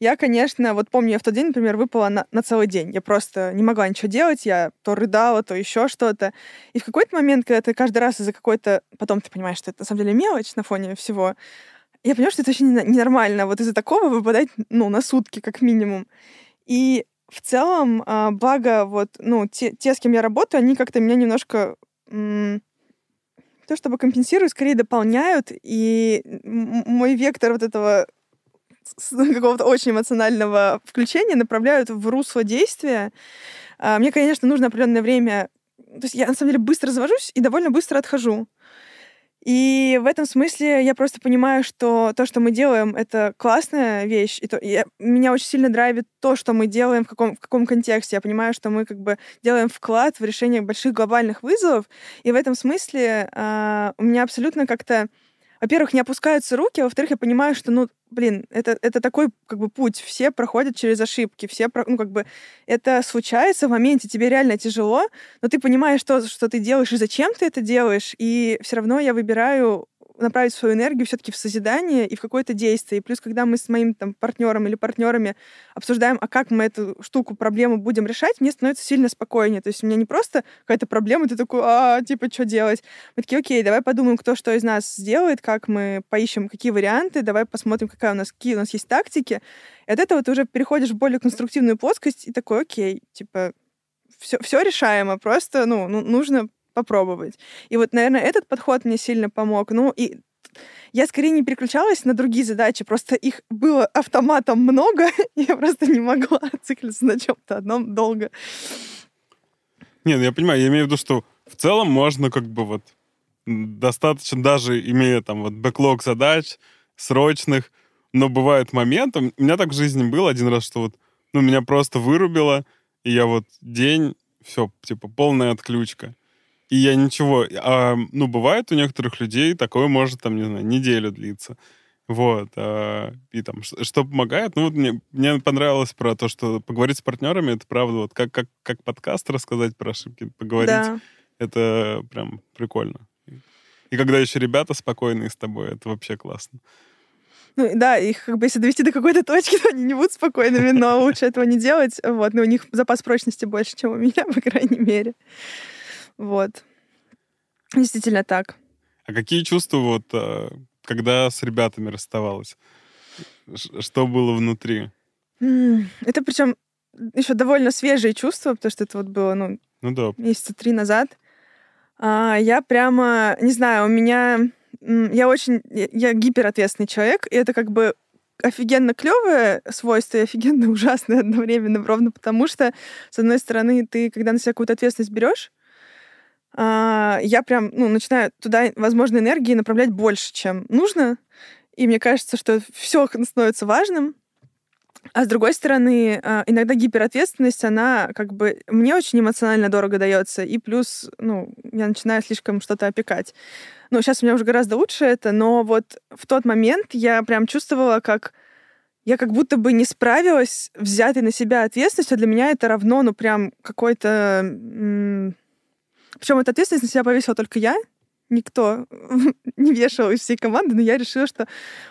я, конечно, вот помню, я в тот день, например, выпала на, на целый день. Я просто не могла ничего делать, я то рыдала, то еще что-то. И в какой-то момент, когда ты каждый раз из-за какой-то... Потом ты понимаешь, что это на самом деле мелочь на фоне всего, я поняла, что это очень ненормально вот из-за такого выпадать, ну, на сутки как минимум. И в целом, а, благо, вот, ну, те, те, с кем я работаю, они как-то меня немножко то, чтобы компенсируют, скорее дополняют, и мой вектор вот этого какого-то очень эмоционального включения направляют в русло действия. А, мне, конечно, нужно определенное время. То есть я, на самом деле, быстро завожусь и довольно быстро отхожу. И в этом смысле я просто понимаю, что то, что мы делаем, это классная вещь. И то, я, меня очень сильно драйвит то, что мы делаем, в каком, в каком контексте. Я понимаю, что мы как бы делаем вклад в решение больших глобальных вызовов. И в этом смысле э, у меня абсолютно как-то во-первых, не опускаются руки, а во-вторых, я понимаю, что, ну, блин, это, это такой, как бы, путь. Все проходят через ошибки, все, ну, как бы, это случается в моменте, тебе реально тяжело, но ты понимаешь, что, что ты делаешь и зачем ты это делаешь, и все равно я выбираю направить свою энергию все-таки в созидание и в какое-то действие. И плюс, когда мы с моим там партнером или партнерами обсуждаем, а как мы эту штуку, проблему будем решать, мне становится сильно спокойнее. То есть у меня не просто какая-то проблема, ты такой, а, типа, что делать? Мы такие, окей, давай подумаем, кто что из нас сделает, как мы поищем, какие варианты, давай посмотрим, какая у нас, какие у нас есть тактики. И от этого ты уже переходишь в более конструктивную плоскость и такой, окей, типа, все, все решаемо, просто, ну, ну, нужно попробовать. И вот, наверное, этот подход мне сильно помог. Ну, и я скорее не переключалась на другие задачи, просто их было автоматом много, я просто не могла циклиться на чем-то одном долго. Нет, ну, я понимаю, я имею в виду, что в целом можно как бы вот достаточно даже имея там вот бэклог задач срочных, но бывают моменты, у меня так в жизни было один раз, что вот, ну, меня просто вырубило, и я вот день, все, типа, полная отключка. И я ничего... А, ну, бывает у некоторых людей такое может, там, не знаю, неделю длиться. Вот. а, И там, ш- что помогает? Ну, вот мне, мне понравилось про то, что поговорить с партнерами, это правда, вот как, как, как подкаст рассказать про ошибки, поговорить, Да. это прям прикольно. И когда еще ребята спокойные с тобой, это вообще классно. Ну, да, их как бы если довести до какой-то точки, то они не будут спокойными, но лучше этого не делать. Вот, но у них запас прочности больше, чем у меня, по крайней мере. Вот. Действительно так. А какие чувства вот, а, когда с ребятами расставалась? Что было внутри? Это причем еще довольно свежие чувства, потому что это вот было, ну, Ну да, месяца три назад. А, я прямо, не знаю, у меня... Я очень... Я, гиперответственный человек, и это как бы офигенно клевое свойство и офигенно ужасное одновременно, ровно потому что, с одной стороны, ты, когда на себя какую-то ответственность берешь, я прям, ну, начинаю туда, возможно, энергии направлять больше, чем нужно, и мне кажется, что все становится важным, а с другой стороны, а, иногда гиперответственность, она как бы мне очень эмоционально дорого дается, и плюс, ну, я начинаю слишком что-то опекать. Ну, сейчас у меня уже гораздо лучше это, но вот в тот момент я прям чувствовала, как я как будто бы не справилась взятой на себя ответственностью. Для меня это равно, ну, прям какой-то... Причем эту ответственность на себя повесила только я, никто не вешал из всей команды, но я решила, что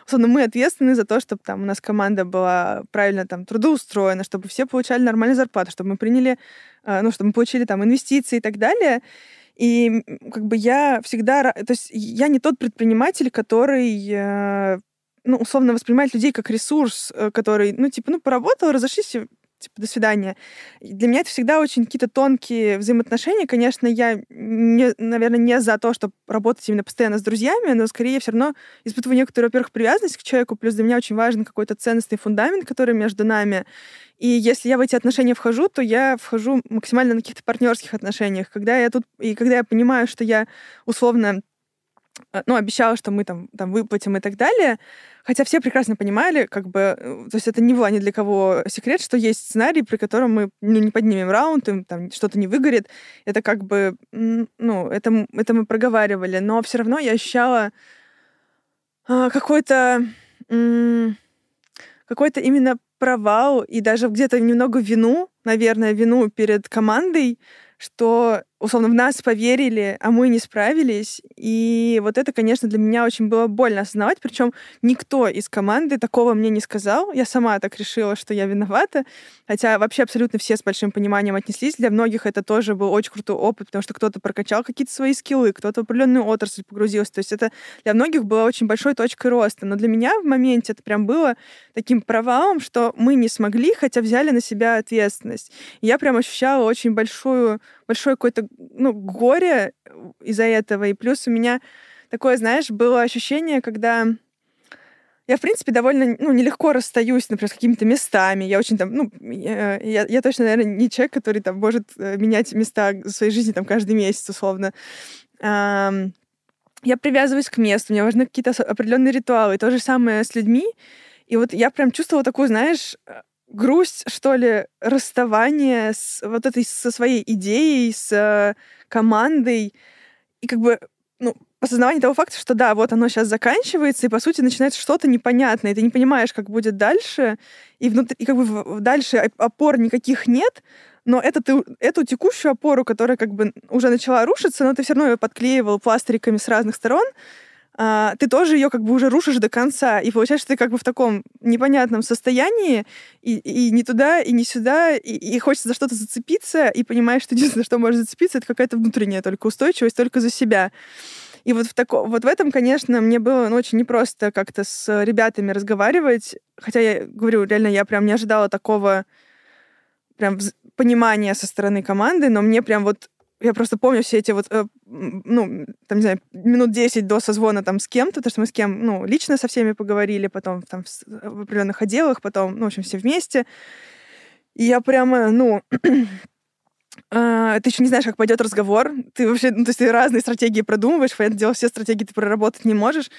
условно, мы ответственны за то, чтобы там у нас команда была правильно там трудоустроена, чтобы все получали нормальную зарплату, чтобы мы приняли, э, ну, чтобы мы получили там инвестиции и так далее. И как бы я всегда... То есть я не тот предприниматель, который э, ну, условно воспринимает людей как ресурс, э, который, ну, типа, ну, поработал, разошлись, типа, до свидания. И для меня это всегда очень какие-то тонкие взаимоотношения. Конечно, я, не, наверное, не за то, чтобы работать именно постоянно с друзьями, но скорее все равно испытываю некоторую, во-первых, привязанность к человеку, плюс для меня очень важен какой-то ценностный фундамент, который между нами. И если я в эти отношения вхожу, то я вхожу максимально на каких-то партнерских отношениях. Когда я тут, и когда я понимаю, что я условно ну, обещала, что мы там, там выплатим и так далее. Хотя все прекрасно понимали, как бы, э, то есть это не было ни для кого секрет, что есть сценарий, при котором мы ну, не поднимем раунд, им там что-то не выгорит. Это как бы, ну, это, это мы проговаривали, но все равно я ощущала а, какой-то какой-то именно провал и даже где-то немного вину, наверное, вину перед командой, что, условно, в нас поверили, а мы не справились. И вот это, конечно, для меня очень было больно осознавать. Причем никто из команды такого мне не сказал. Я сама так решила, что я виновата. Хотя вообще абсолютно все с большим пониманием отнеслись. Для многих это тоже был очень крутой опыт, потому что кто-то прокачал какие-то свои скиллы, кто-то в определенную отрасль погрузился. То есть это для многих было очень большой точкой роста. Но для меня в моменте это прям было таким провалом, что мы не смогли, хотя взяли на себя ответственность. И я прям ощущала очень большую, большое какое-то ну, горе из-за этого. И плюс у меня такое, знаешь, было ощущение, когда я, в принципе, довольно ну, нелегко расстаюсь, например, с какими-то местами. Я очень там, ну, я, я, я точно, наверное, не человек, который там может э, менять места в своей жизни там каждый месяц, условно. Я привязываюсь к месту, мне важны какие-то определенные ритуалы. То же самое с людьми. И вот я прям чувствовала такую, знаешь, э, грусть, что ли, расставание с вот этой, со своей идеей, с командой. И как бы, ну, осознавание того факта, что да, вот оно сейчас заканчивается, и по сути начинается что-то непонятное, и ты не понимаешь, как будет дальше, и, внутри, и как бы дальше оп- опор никаких нет, но это ты, эту текущую опору, которая как бы уже начала рушиться, но ты все равно ее подклеивал пластыриками с разных сторон, а, ты тоже ее как бы уже рушишь до конца. И получается, ты как бы в таком непонятном состоянии, и, и не туда, и не сюда, и, и хочется за что-то зацепиться, и понимаешь, что единственное, что можешь зацепиться, это какая-то внутренняя только устойчивость, только за себя. И вот в, тако, вот в этом, конечно, мне было ну, очень непросто как-то с ребятами разговаривать. Хотя я говорю, реально, я прям не ожидала такого прям понимания со стороны команды, но мне прям вот я просто помню все эти вот, э, ну, там, не знаю, минут 10 до созвона там с кем-то, потому что мы с кем, ну, лично со всеми поговорили, потом там в, с- в определенных отделах, потом, ну, в общем, все вместе. И я прямо, ну, а, ты еще не знаешь, как пойдет разговор. Ты вообще, ну, то есть ты разные стратегии продумываешь, понятное дело, все стратегии ты проработать не можешь.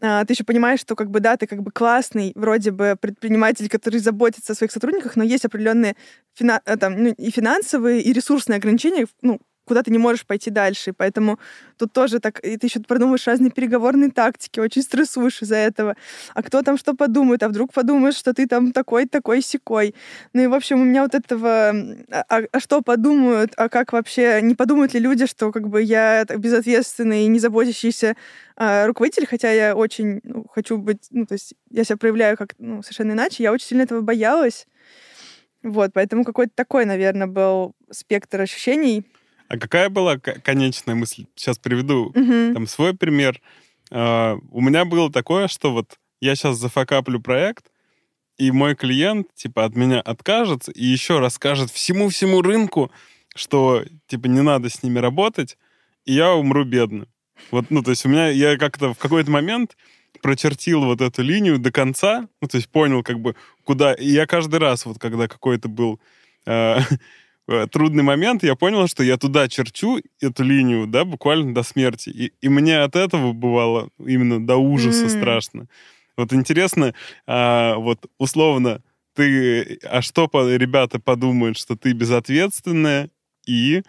А, ты еще понимаешь, что как бы да, ты как бы классный, вроде бы предприниматель, который заботится о своих сотрудниках, но есть определенные фина- э, там, ну, и финансовые, и ресурсные ограничения, ну, куда ты не можешь пойти дальше. И поэтому тут тоже так, и ты еще продумываешь разные переговорные тактики, очень стрессуешь из-за этого. А кто там что подумает? А вдруг подумаешь, что ты там такой, такой, секой. Ну и, в общем, у меня вот этого... А, а, а что подумают? А как вообще... Не подумают ли люди, что как бы я безответственный и не заботящийся а, руководитель, хотя я очень ну, хочу быть... Ну, то есть я себя проявляю как ну, совершенно иначе. Я очень сильно этого боялась. Вот, поэтому какой-то такой, наверное, был спектр ощущений. А какая была конечная мысль? Сейчас приведу угу. там свой пример. Uh, у меня было такое, что вот я сейчас зафакаплю проект, и мой клиент, типа, от меня откажется и еще расскажет всему-всему рынку, что, типа, не надо с ними работать, и я умру бедным. Вот, ну, то есть у меня, я как-то в какой-то момент прочертил вот эту линию до конца, ну, то есть понял, как бы, куда... И я каждый раз, вот когда какой-то был э, трудный момент, я понял, что я туда черчу эту линию, да, буквально до смерти. И, и мне от этого бывало именно до ужаса mm. страшно. Вот интересно, а, вот условно, ты, а что ребята подумают, что ты безответственная, и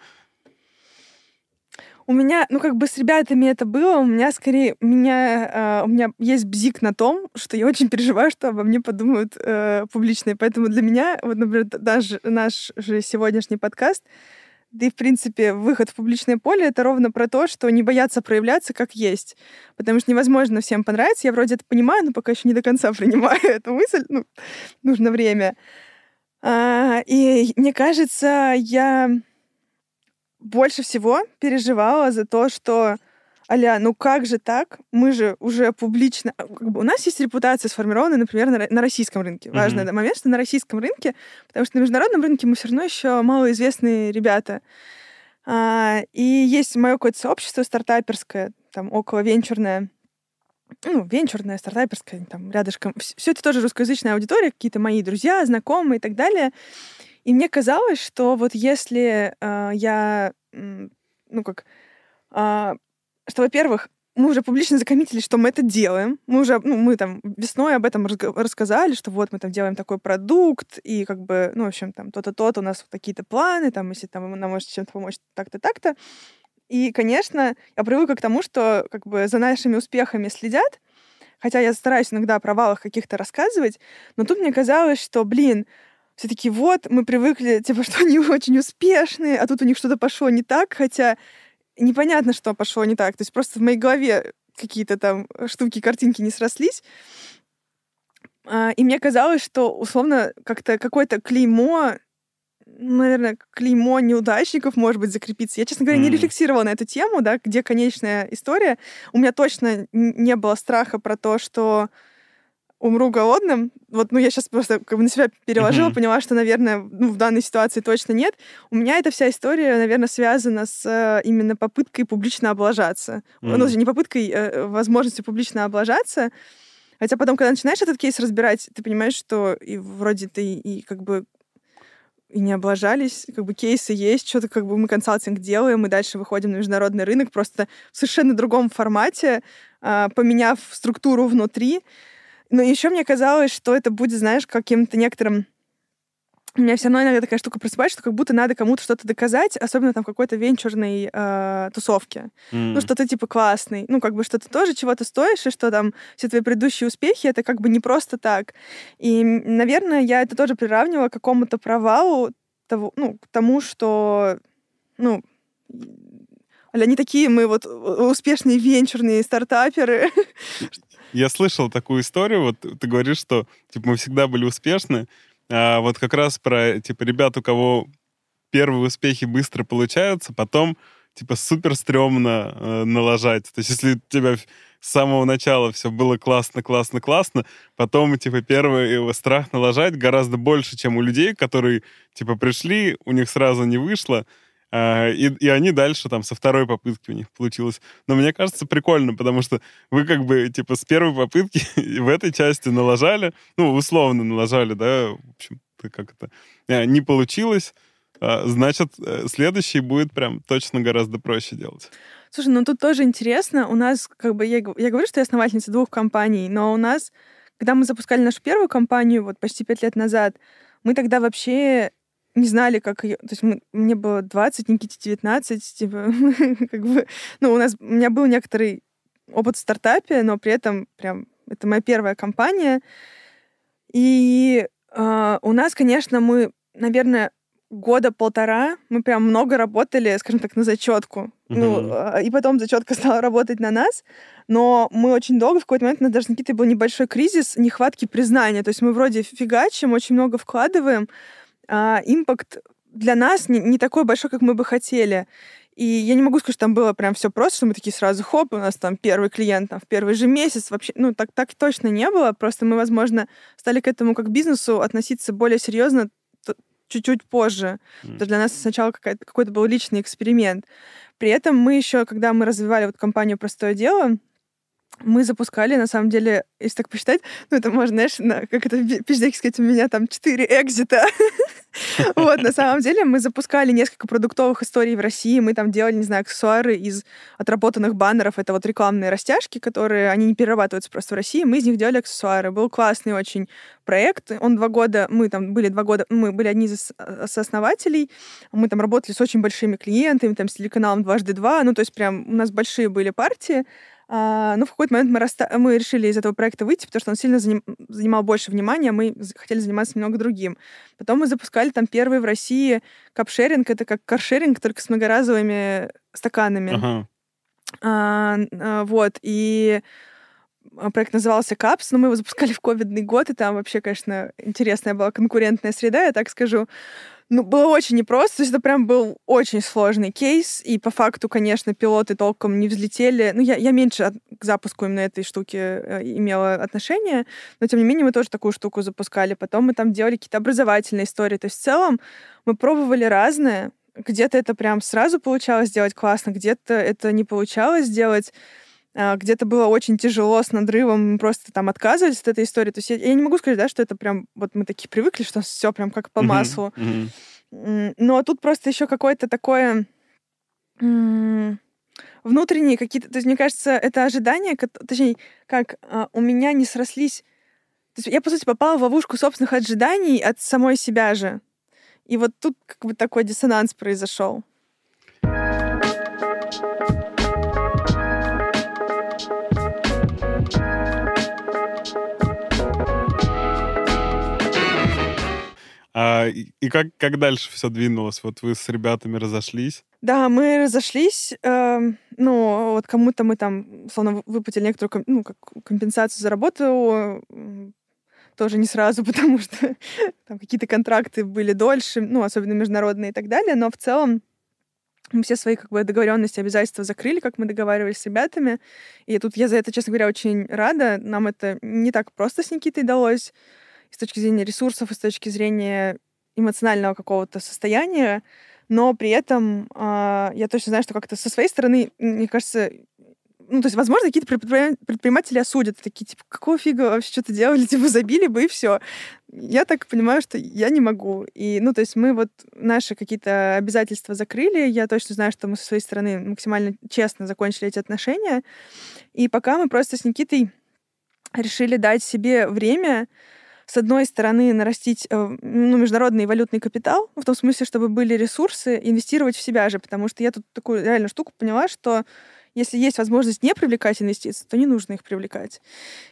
у меня, ну, как бы с ребятами это было, у меня скорее, у меня, э, у меня есть бзик на том, что я очень переживаю, что обо мне подумают э, публично. поэтому для меня, вот, например, даже наш же сегодняшний подкаст, да и, в принципе, выход в публичное поле — это ровно про то, что не бояться проявляться как есть. Потому что невозможно всем понравиться. Я вроде это понимаю, но пока еще не до конца принимаю эту мысль. Ну, нужно время. А, и мне кажется, я больше всего переживала за то, что Аля, ну как же так? Мы же уже публично... А, как бы у нас есть репутация сформированная, например, на, на российском рынке. Mm-hmm. Важный момент, что на российском рынке, потому что на международном рынке мы все равно еще малоизвестные ребята. А, и есть мое какое-то сообщество стартаперское, там около венчурное, ну, венчурная, стартаперская, там рядышком. Все это тоже русскоязычная аудитория, какие-то мои друзья, знакомые и так далее. И мне казалось, что вот если э, я, ну как, э, что, во-первых, мы уже публично закоммитили, что мы это делаем. Мы уже, ну, мы там весной об этом рассказали, что вот мы там делаем такой продукт, и как бы, ну, в общем, там то-то, то-то, у нас какие-то планы, там, если там нам может чем-то помочь, так-то, так-то. И, конечно, я привыкла к тому, что как бы за нашими успехами следят, хотя я стараюсь иногда о провалах каких-то рассказывать, но тут мне казалось, что, блин, все таки вот, мы привыкли, типа, что они очень успешные, а тут у них что-то пошло не так, хотя непонятно, что пошло не так. То есть просто в моей голове какие-то там штуки, картинки не срослись. А, и мне казалось, что условно как-то какое-то клеймо, наверное, клеймо неудачников, может быть, закрепиться. Я, честно говоря, mm. не рефлексировала на эту тему, да, где конечная история. У меня точно не было страха про то, что умру голодным. Вот, ну, я сейчас просто как бы на себя переложила, uh-huh. поняла, что, наверное, ну, в данной ситуации точно нет. У меня эта вся история, наверное, связана с э, именно попыткой публично облажаться. Uh-huh. Ну, не попыткой, э, возможностью публично облажаться. Хотя потом, когда начинаешь этот кейс разбирать, ты понимаешь, что и вроде ты и как бы и не облажались, как бы кейсы есть, что-то как бы мы консалтинг делаем, и дальше выходим на международный рынок просто в совершенно другом формате, э, поменяв структуру внутри. Но еще мне казалось, что это будет, знаешь, каким-то некоторым у меня все равно иногда такая штука просыпается, что как будто надо кому-то что-то доказать, особенно там в какой-то венчурной э, тусовке. Mm. Ну, что ты типа классный. Ну, как бы что ты тоже чего-то стоишь, и что там все твои предыдущие успехи, это как бы не просто так. И, наверное, я это тоже приравнивала к какому-то провалу того, ну, к тому, что, ну, они такие мы вот успешные венчурные стартаперы. Я слышал такую историю, вот ты говоришь, что типа мы всегда были успешны, а вот как раз про типа ребят, у кого первые успехи быстро получаются, потом типа супер стрёмно э, налажать. То есть если у тебя с самого начала все было классно, классно, классно, потом типа первый его страх налажать гораздо больше, чем у людей, которые типа пришли, у них сразу не вышло, и, и они дальше там со второй попытки у них получилось. Но мне кажется прикольно, потому что вы как бы типа с первой попытки в этой части налажали, ну, условно налажали, да, в общем, как это, а, не получилось, а, значит, э, следующий будет прям точно гораздо проще делать. Слушай, ну тут тоже интересно. У нас, как бы, я, я говорю, что я основательница двух компаний, но у нас, когда мы запускали нашу первую компанию, вот почти пять лет назад, мы тогда вообще не знали, как ее... То есть мы, мне было 20, Никите 19, типа, как бы... Ну, у нас... У меня был некоторый опыт в стартапе, но при этом прям это моя первая компания. И э, у нас, конечно, мы, наверное, года полтора мы прям много работали, скажем так, на зачетку. Mm-hmm. Ну, и потом зачетка стала работать на нас. Но мы очень долго, в какой-то момент у нас даже какие-то был небольшой кризис нехватки признания. То есть мы вроде фигачим, очень много вкладываем, а импакт для нас не, не такой большой, как мы бы хотели. И я не могу сказать, что там было прям все просто, что мы такие сразу, хоп, у нас там первый клиент там, в первый же месяц. Вообще, ну, так, так точно не было. Просто мы, возможно, стали к этому как к бизнесу относиться более серьезно чуть-чуть позже. Mm. То для нас сначала какой-то был личный эксперимент. При этом мы еще, когда мы развивали вот компанию «Простое дело», мы запускали, на самом деле, если так посчитать, ну, это можно, знаешь, на, как это пиздеки сказать, у меня там четыре экзита. Вот, на самом деле мы запускали несколько продуктовых историй в России, мы там делали, не знаю, аксессуары из отработанных баннеров, это вот рекламные растяжки, которые, они не перерабатываются просто в России, мы из них делали аксессуары. Был классный очень проект, он два года, мы там были два года, мы были одни из сооснователей, мы там работали с очень большими клиентами, там с телеканалом «Дважды два», ну, то есть прям у нас большие были партии, а, ну, в какой-то момент мы, расста... мы решили из этого проекта выйти, потому что он сильно заним... занимал больше внимания, а мы хотели заниматься немного другим. Потом мы запускали там первый в России капшеринг, это как каршеринг, только с многоразовыми стаканами. Ага. А, а, вот, и проект назывался КАПС, но мы его запускали в ковидный год, и там вообще, конечно, интересная была конкурентная среда, я так скажу. Ну, было очень непросто, то есть это прям был очень сложный кейс, и по факту, конечно, пилоты толком не взлетели. Ну, я, я меньше от, к запуску именно этой штуки э, имела отношение, но, тем не менее, мы тоже такую штуку запускали. Потом мы там делали какие-то образовательные истории. То есть в целом мы пробовали разное. Где-то это прям сразу получалось сделать классно, где-то это не получалось сделать где-то было очень тяжело с надрывом, мы просто там отказывались от этой истории. То есть я, я не могу сказать, да, что это прям вот мы такие привыкли, что все прям как по маслу. Mm-hmm. Mm-hmm. Но тут просто еще какое-то такое внутренние какие-то, то есть мне кажется, это ожидание, точнее, как а, у меня не срослись. То есть я по сути попала в ловушку собственных ожиданий от самой себя же. И вот тут как бы такой диссонанс произошел. А, и как, как дальше все двинулось? Вот вы с ребятами разошлись? Да, мы разошлись. Э, ну, вот кому-то мы там, условно, выплатили некоторую ну, как компенсацию за работу. Тоже не сразу, потому что там какие-то контракты были дольше, ну, особенно международные и так далее. Но в целом мы все свои как бы договоренности, обязательства закрыли, как мы договаривались с ребятами. И тут я за это, честно говоря, очень рада. Нам это не так просто с Никитой далось и с точки зрения ресурсов, и с точки зрения эмоционального какого-то состояния, но при этом э, я точно знаю, что как-то со своей стороны, мне кажется, ну, то есть, возможно, какие-то предприниматели осудят, такие, типа, какого фига вообще что-то делали, типа, забили бы и все. Я так понимаю, что я не могу. И, ну, то есть мы вот наши какие-то обязательства закрыли, я точно знаю, что мы со своей стороны максимально честно закончили эти отношения, и пока мы просто с Никитой решили дать себе время, с одной стороны, нарастить э, ну, международный валютный капитал, в том смысле, чтобы были ресурсы, инвестировать в себя же, потому что я тут такую реально штуку поняла, что если есть возможность не привлекать инвестиции, то не нужно их привлекать.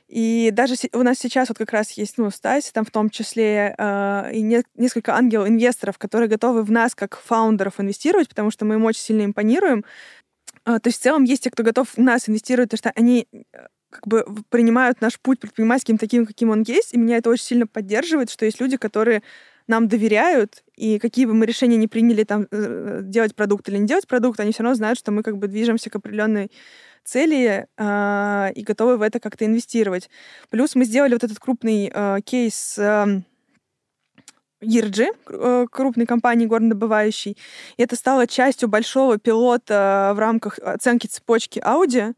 И даже у нас сейчас вот как раз есть, ну, Стась, там в том числе э, и не, несколько ангел-инвесторов, которые готовы в нас как фаундеров инвестировать, потому что мы им очень сильно импонируем. Э, то есть в целом есть те, кто готов в нас инвестировать, потому что они э, как бы принимают наш путь предпринимательским таким, каким он есть, и меня это очень сильно поддерживает, что есть люди, которые нам доверяют, и какие бы мы решения не приняли, там, э, делать продукт или не делать продукт, они все равно знают, что мы как бы движемся к определенной цели э, и готовы в это как-то инвестировать. Плюс мы сделали вот этот крупный э, кейс э, ERG, э, крупной компании горнодобывающей. И это стало частью большого пилота в рамках оценки цепочки Audi,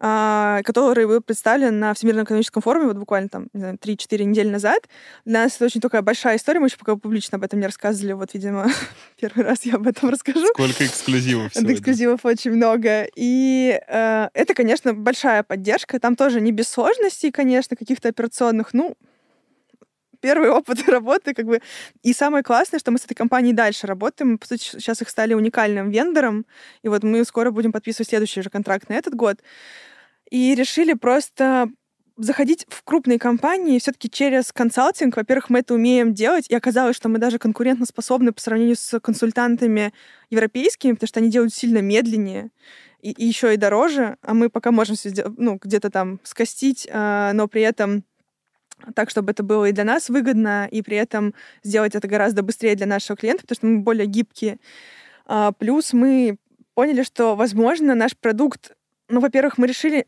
который был представлен на Всемирном экономическом форуме вот буквально там, не знаю, 3-4 недели назад. Для нас это очень такая большая история, мы еще пока публично об этом не рассказывали. Вот, видимо, первый раз я об этом расскажу. Сколько эксклюзивов сегодня. Эксклюзивов очень много. И э, это, конечно, большая поддержка. Там тоже не без сложностей, конечно, каких-то операционных. Ну, первый опыт работы, как бы. И самое классное, что мы с этой компанией дальше работаем. Мы, по сути, сейчас их стали уникальным вендором, и вот мы скоро будем подписывать следующий же контракт на этот год. И решили просто заходить в крупные компании все-таки через консалтинг. Во-первых, мы это умеем делать, и оказалось, что мы даже конкурентоспособны по сравнению с консультантами европейскими, потому что они делают сильно медленнее и, и еще и дороже, а мы пока можем все ну, где-то там скостить, э, но при этом так, чтобы это было и для нас выгодно, и при этом сделать это гораздо быстрее для нашего клиента, потому что мы более гибкие. А, плюс мы поняли, что, возможно, наш продукт, ну, во-первых, мы решили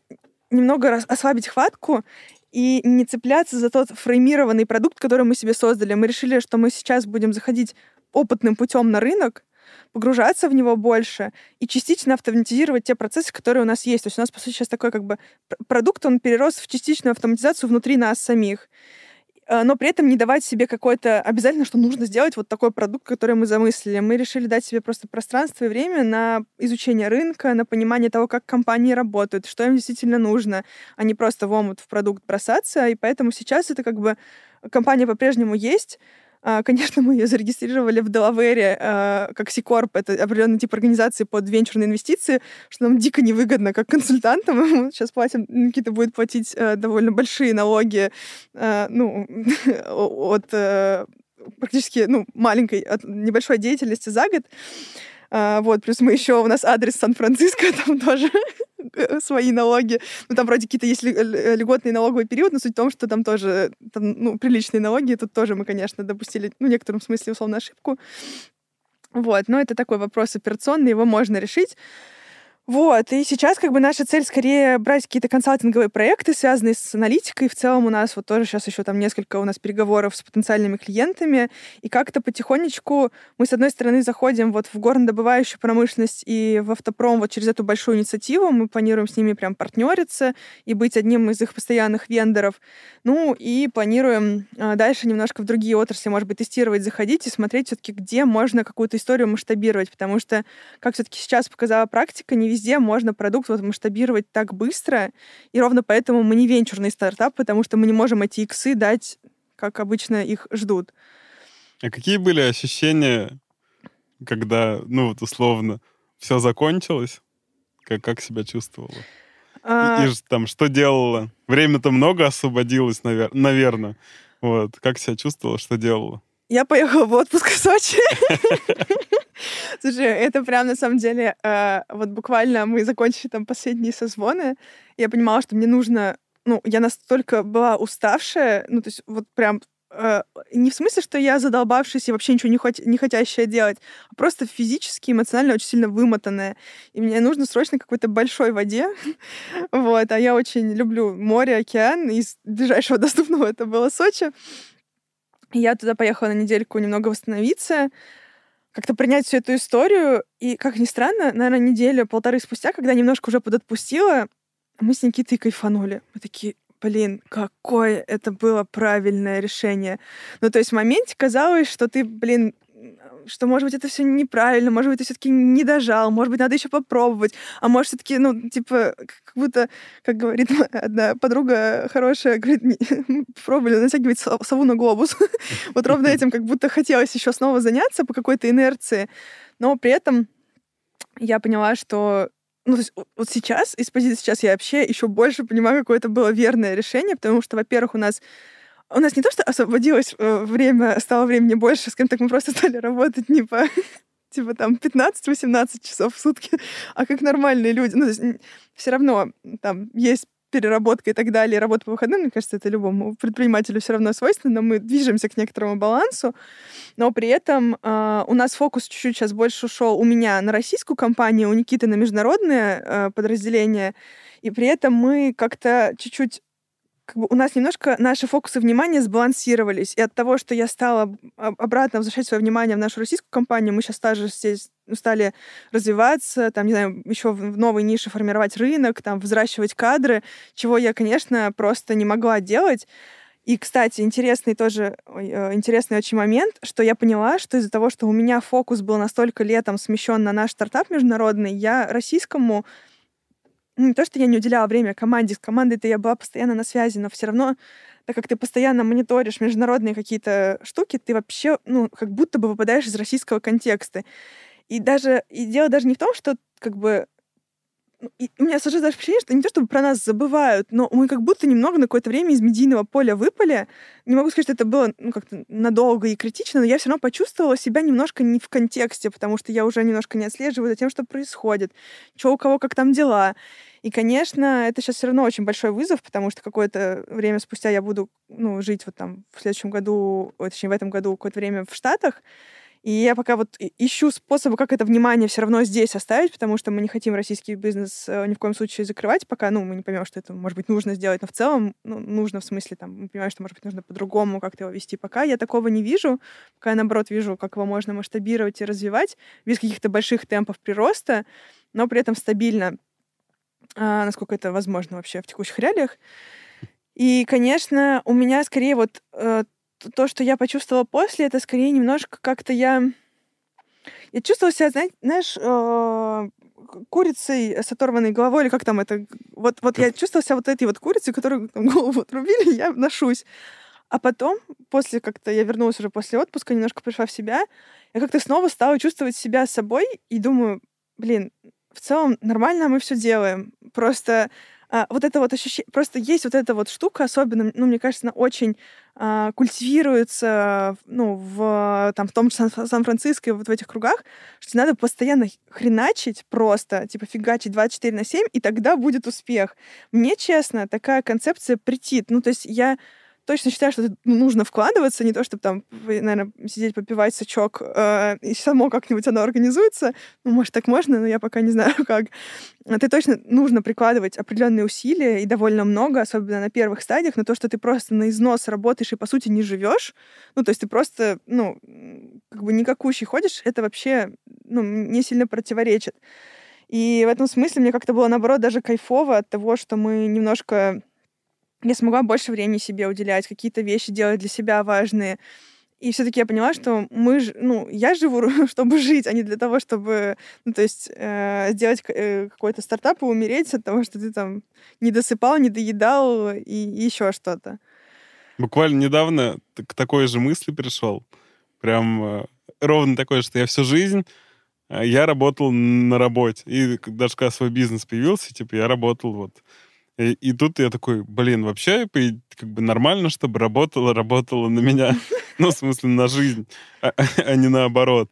немного ослабить хватку и не цепляться за тот фреймированный продукт, который мы себе создали. Мы решили, что мы сейчас будем заходить опытным путем на рынок, погружаться в него больше и частично автоматизировать те процессы, которые у нас есть. То есть у нас, по сути, сейчас такой как бы продукт, он перерос в частичную автоматизацию внутри нас самих но при этом не давать себе какое-то обязательно, что нужно сделать вот такой продукт, который мы замыслили. Мы решили дать себе просто пространство и время на изучение рынка, на понимание того, как компании работают, что им действительно нужно, а не просто в омут в продукт бросаться. И поэтому сейчас это как бы компания по-прежнему есть, конечно, мы ее зарегистрировали в Делавере а, как Сикорп, это определенный тип организации под венчурные инвестиции, что нам дико невыгодно как консультантам. Сейчас платим, Никита будет платить э, довольно большие налоги э, ну, от э, практически ну, маленькой, от небольшой деятельности за год. А, вот, плюс мы еще, у нас адрес Сан-Франциско, там тоже свои налоги. Ну, там вроде какие-то есть льготный налоговый период, но суть в том, что там тоже там, ну, приличные налоги. Тут тоже мы, конечно, допустили, ну, в некотором смысле, условно, ошибку. Вот, но это такой вопрос операционный, его можно решить. Вот, и сейчас как бы наша цель скорее брать какие-то консалтинговые проекты, связанные с аналитикой. В целом у нас вот тоже сейчас еще там несколько у нас переговоров с потенциальными клиентами, и как-то потихонечку мы, с одной стороны, заходим вот в горнодобывающую промышленность и в автопром вот через эту большую инициативу. Мы планируем с ними прям партнериться и быть одним из их постоянных вендоров. Ну, и планируем а, дальше немножко в другие отрасли, может быть, тестировать, заходить и смотреть все-таки, где можно какую-то историю масштабировать, потому что, как все-таки сейчас показала практика, не везде можно продукт вот масштабировать так быстро, и ровно поэтому мы не венчурный стартап, потому что мы не можем эти иксы дать, как обычно их ждут. А какие были ощущения, когда, ну вот условно, все закончилось? Как, как себя чувствовала? А... И, и там что делала? Время-то много освободилось, навер... наверное. Вот. Как себя чувствовала, что делала? Я поехала в отпуск в Сочи. Слушай, это прям на самом деле, э, вот буквально мы закончили там последние созвоны, я понимала, что мне нужно, ну, я настолько была уставшая, ну, то есть вот прям э, не в смысле, что я задолбавшаяся и вообще ничего не, хот- не хотящая делать, а просто физически, эмоционально очень сильно вымотанная. И мне нужно срочно какой-то большой воде. вот, а я очень люблю море, океан. Из ближайшего доступного это было Сочи. Я туда поехала на недельку немного восстановиться, как-то принять всю эту историю. И, как ни странно, наверное, неделю-полторы спустя, когда немножко уже подотпустила, мы с Никитой кайфанули. Мы такие, блин, какое это было правильное решение. Ну, то есть в моменте казалось, что ты, блин, что, может быть, это все неправильно, может быть, ты все-таки не дожал, может быть, надо еще попробовать, а может, все-таки, ну, типа, как будто, как говорит одна подруга хорошая, говорит, пробовали натягивать сову на глобус. вот ровно этим как будто хотелось еще снова заняться по какой-то инерции, но при этом я поняла, что ну, то есть вот сейчас, из позиции сейчас я вообще еще больше понимаю, какое это было верное решение, потому что, во-первых, у нас у нас не то, что освободилось э, время, стало времени больше, скажем так, мы просто стали работать не по типа там 15-18 часов в сутки, а как нормальные люди. Ну, то есть все равно там есть переработка и так далее, работа по выходным, мне кажется, это любому предпринимателю все равно свойственно, мы движемся к некоторому балансу, но при этом э, у нас фокус чуть-чуть сейчас больше ушел у меня на российскую компанию, у Никиты на международное э, подразделение, и при этом мы как-то чуть-чуть как бы у нас немножко наши фокусы внимания сбалансировались. И от того, что я стала обратно возвращать свое внимание в нашу российскую компанию, мы сейчас также здесь стали развиваться, там, не знаю, еще в новой нише формировать рынок, там, взращивать кадры, чего я, конечно, просто не могла делать. И, кстати, интересный тоже, э, интересный очень момент, что я поняла, что из-за того, что у меня фокус был настолько летом смещен на наш стартап международный, я российскому не то, что я не уделяла время команде, с командой-то я была постоянно на связи, но все равно, так как ты постоянно мониторишь международные какие-то штуки, ты вообще, ну, как будто бы выпадаешь из российского контекста. И даже, и дело даже не в том, что как бы ну, и у меня сложилось даже впечатление, что не то чтобы про нас забывают, но мы как будто немного на какое-то время из медийного поля выпали. Не могу сказать, что это было ну, как-то надолго и критично, но я все равно почувствовала себя немножко не в контексте, потому что я уже немножко не отслеживаю за тем, что происходит, что у кого как там дела. И, конечно, это сейчас все равно очень большой вызов, потому что какое-то время спустя я буду ну, жить вот там в следующем году, точнее, в этом году какое-то время в Штатах, и я пока вот ищу способы, как это внимание все равно здесь оставить, потому что мы не хотим российский бизнес э, ни в коем случае закрывать, пока, ну, мы не поймем, что это, может быть, нужно сделать, но в целом, ну, нужно в смысле, там, мы понимаем, что, может быть, нужно по-другому как-то его вести. Пока я такого не вижу, пока я, наоборот, вижу, как его можно масштабировать и развивать без каких-то больших темпов прироста, но при этом стабильно, а, насколько это возможно вообще в текущих реалиях. И, конечно, у меня скорее вот э, то, что я почувствовала после, это скорее немножко как-то я... Я чувствовала себя, знаешь, э, курицей с оторванной головой, или как там это... Вот, вот я чувствовала себя вот этой вот курицей, которую там, голову отрубили, я ношусь. А потом, после как-то я вернулась уже после отпуска, немножко пришла в себя, я как-то снова стала чувствовать себя собой и думаю, блин, в целом нормально мы все делаем. Просто а, вот это вот ощущение, просто есть вот эта вот штука, особенно, ну, мне кажется, она очень а, культивируется, ну, в, там, в том же Сан-Франциско и вот в этих кругах, что надо постоянно хреначить просто, типа фигачить 24 на 7, и тогда будет успех. Мне, честно, такая концепция претит. Ну, то есть я точно считаю, что ну, нужно вкладываться, не то, чтобы там, наверное, сидеть, попивать сачок, э, и само как-нибудь оно организуется. Ну, может, так можно, но я пока не знаю, как. Ты точно нужно прикладывать определенные усилия, и довольно много, особенно на первых стадиях, на то, что ты просто на износ работаешь и, по сути, не живешь. Ну, то есть ты просто, ну, как бы никакущий ходишь, это вообще, ну, не сильно противоречит. И в этом смысле мне как-то было, наоборот, даже кайфово от того, что мы немножко я смогла больше времени себе уделять, какие-то вещи делать для себя важные. И все-таки я поняла, что мы, ну, я живу, чтобы жить, а не для того, чтобы, ну, то есть э, сделать э, какой-то стартап и умереть от того, что ты там не досыпал, не доедал и, и еще что-то. Буквально недавно к такой же мысли пришел. Прям э, ровно такое, что я всю жизнь э, я работал на работе. И даже когда свой бизнес появился, типа, я работал вот и, и тут я такой, блин, вообще как бы нормально, чтобы работала, работала на меня. Ну, в смысле, на жизнь, а, а не наоборот.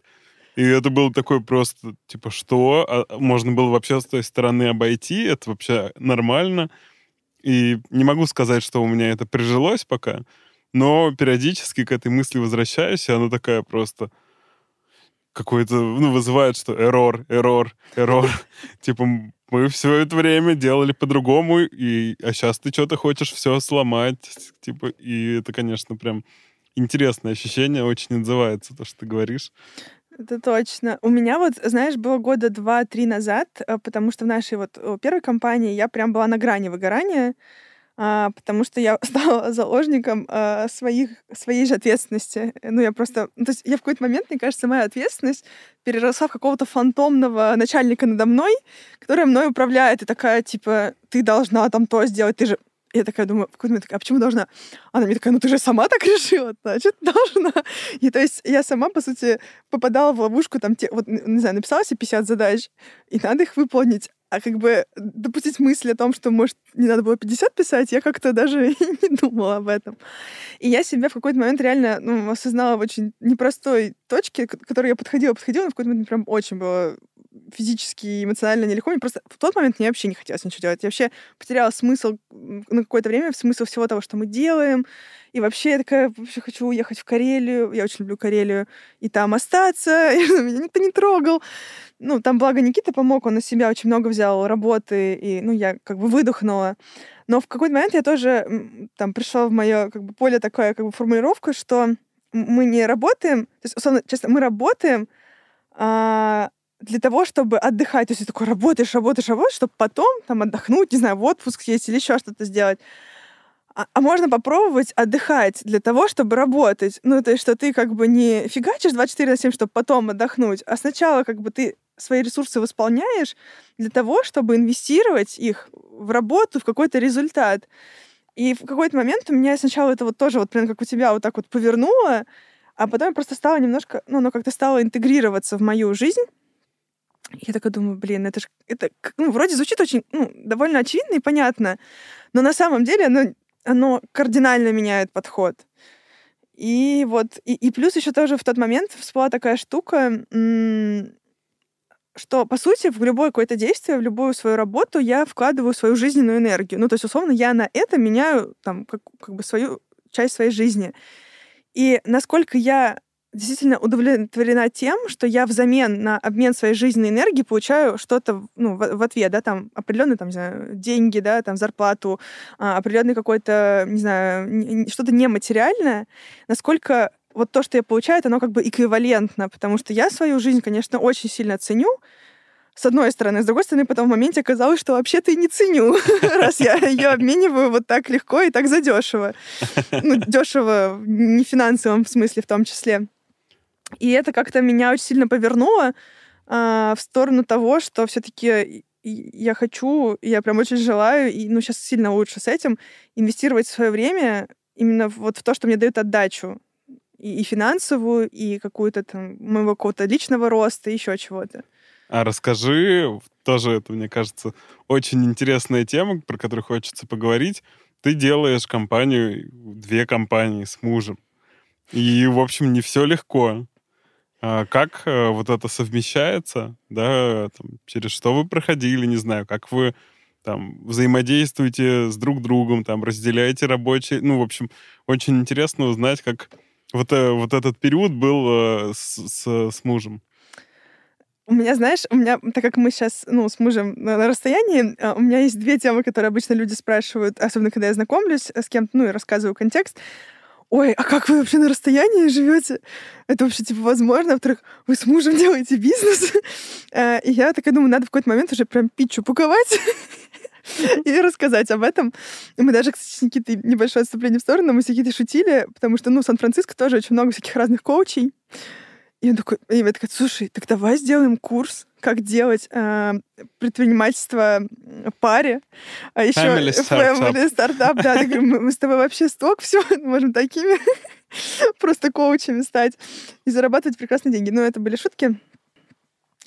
И это было такое просто, типа, что? А можно было вообще с той стороны обойти, это вообще нормально. И не могу сказать, что у меня это прижилось пока, но периодически к этой мысли возвращаюсь, и она такая просто какой-то, ну, вызывает, что эррор, эррор, эррор. Типа, мы все это время делали по-другому, и, а сейчас ты что-то хочешь все сломать, типа, и это, конечно, прям интересное ощущение, очень отзывается то, что ты говоришь. Это точно. У меня вот, знаешь, было года два-три назад, э, потому что в нашей вот первой компании я прям была на грани выгорания, потому что я стала заложником а, своих, своей же ответственности. Ну, я просто... Ну, то есть я в какой-то момент, мне кажется, моя ответственность переросла в какого-то фантомного начальника надо мной, который мной управляет, и такая, типа, ты должна там то сделать, ты же я такая думаю, в какой-то момент такая, а почему должна? Она мне такая, ну ты же сама так решила, значит, должна. И то есть я сама, по сути, попадала в ловушку, там, те, вот, не знаю, написала себе 50 задач, и надо их выполнить а как бы допустить мысль о том, что, может, не надо было 50 писать, я как-то даже не думала об этом. И я себя в какой-то момент реально ну, осознала в очень непростой точке, к которой я подходила, подходила, но в какой-то момент прям очень было физически и эмоционально нелегко. Мне просто в тот момент мне вообще не хотелось ничего делать. Я вообще потеряла смысл на какое-то время, смысл всего того, что мы делаем. И вообще я такая, вообще хочу уехать в Карелию. Я очень люблю Карелию. И там остаться. И меня никто не трогал ну, там, благо, Никита помог, он на себя очень много взял работы, и, ну, я как бы выдохнула. Но в какой-то момент я тоже, там, пришла в мое, как бы, поле такая, как бы, формулировка, что мы не работаем, то есть, условно, честно, мы работаем а, для того, чтобы отдыхать. То есть ты такой работаешь, работаешь, работаешь, чтобы потом там отдохнуть, не знаю, в отпуск съесть или еще что-то сделать. А, а можно попробовать отдыхать для того, чтобы работать. Ну, то есть, что ты как бы не фигачишь 24 на 7, чтобы потом отдохнуть, а сначала как бы ты свои ресурсы восполняешь для того, чтобы инвестировать их в работу, в какой-то результат. И в какой-то момент у меня сначала это вот тоже вот прям как у тебя вот так вот повернуло, а потом я просто стала немножко, ну, оно как-то стало интегрироваться в мою жизнь. Я такая думаю, блин, это же, это, ну, вроде звучит очень, ну, довольно очевидно и понятно, но на самом деле оно, оно кардинально меняет подход. И вот, и, и плюс еще тоже в тот момент всплыла такая штука, что, по сути, в любое какое-то действие, в любую свою работу я вкладываю свою жизненную энергию. Ну, то есть, условно, я на это меняю там как, как бы свою часть своей жизни. И насколько я действительно удовлетворена тем, что я взамен на обмен своей жизненной энергией получаю что-то ну, в, в ответ, да, там определенные, там, не знаю, деньги, да, там зарплату, а, определенный какой-то, не знаю, что-то нематериальное, насколько вот то, что я получаю, оно как бы эквивалентно, потому что я свою жизнь, конечно, очень сильно ценю, с одной стороны. С другой стороны, потом в моменте оказалось, что вообще-то и не ценю, раз я ее обмениваю вот так легко и так задешево. Ну, дешево не в финансовом смысле в том числе. И это как-то меня очень сильно повернуло а, в сторону того, что все-таки я хочу, я прям очень желаю, и ну сейчас сильно лучше с этим, инвестировать свое время именно вот в то, что мне дает отдачу. И, и финансовую, и какую-то там моего какого-то личного роста, еще чего-то. А расскажи, тоже это, мне кажется, очень интересная тема, про которую хочется поговорить. Ты делаешь компанию, две компании с мужем. И, в общем, не все легко. А как э, вот это совмещается, да, там, через что вы проходили, не знаю, как вы там взаимодействуете с друг другом, там разделяете рабочие, ну, в общем, очень интересно узнать, как вот, э, вот этот период был э, с, с, с мужем. У меня, знаешь, у меня, так как мы сейчас, ну, с мужем на, на расстоянии, у меня есть две темы, которые обычно люди спрашивают, особенно когда я знакомлюсь с кем-то, ну, и рассказываю контекст ой, а как вы вообще на расстоянии живете? Это вообще, типа, возможно? Во-вторых, вы с мужем делаете бизнес? Э, и я такая думаю, надо в какой-то момент уже прям питчу паковать и рассказать об этом. Мы даже, кстати, с Никитой небольшое отступление в сторону, мы с Никитой шутили, потому что, ну, Сан-Франциско тоже очень много всяких разных коучей. И он такой, и я такая, слушай, так давай сделаем курс, как делать э, предпринимательство паре, а еще family startup, family startup да, говорю, мы, мы с тобой вообще сток всего можем такими просто коучами стать и зарабатывать прекрасные деньги. Ну, это были шутки.